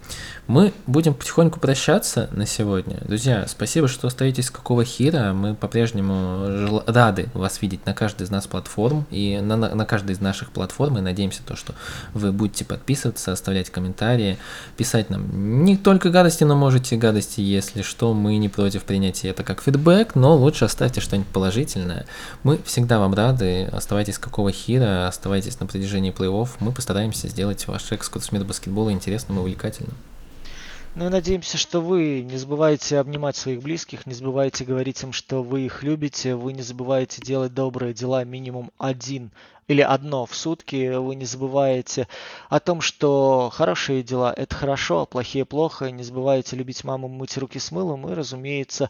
Мы будем потихоньку прощаться на сегодня. Друзья, спасибо, что остаетесь какого хира. Мы по-прежнему рады вас видеть на каждой из нас платформ и на, на, на каждой из наших платформ. И надеемся, то, что вы будете подписываться, оставлять комментарии, писать нам не только гадости, но можете гадости, если что, мы не против принятия это как фидбэк фидбэк, но лучше оставьте что-нибудь положительное. Мы всегда вам рады. Оставайтесь какого хира, оставайтесь на протяжении плей-офф. Мы постараемся сделать ваш экскурс в мир баскетбола интересным и увлекательным. Ну и надеемся, что вы не забываете обнимать своих близких, не забывайте говорить им, что вы их любите, вы не забываете делать добрые дела минимум один или одно в сутки, вы не забываете о том, что хорошие дела – это хорошо, а плохие – плохо, не забывайте любить маму, мыть руки с мылом, и, разумеется,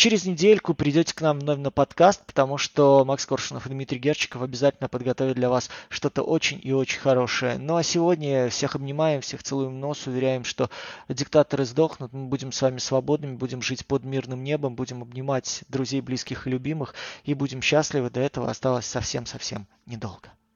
через недельку придете к нам вновь на подкаст, потому что Макс Коршунов и Дмитрий Герчиков обязательно подготовят для вас что-то очень и очень хорошее. Ну а сегодня всех обнимаем, всех целуем нос, уверяем, что диктаторы сдохнут, мы будем с вами свободными, будем жить под мирным небом, будем обнимать друзей, близких и любимых, и будем счастливы. До этого осталось совсем-совсем недолго.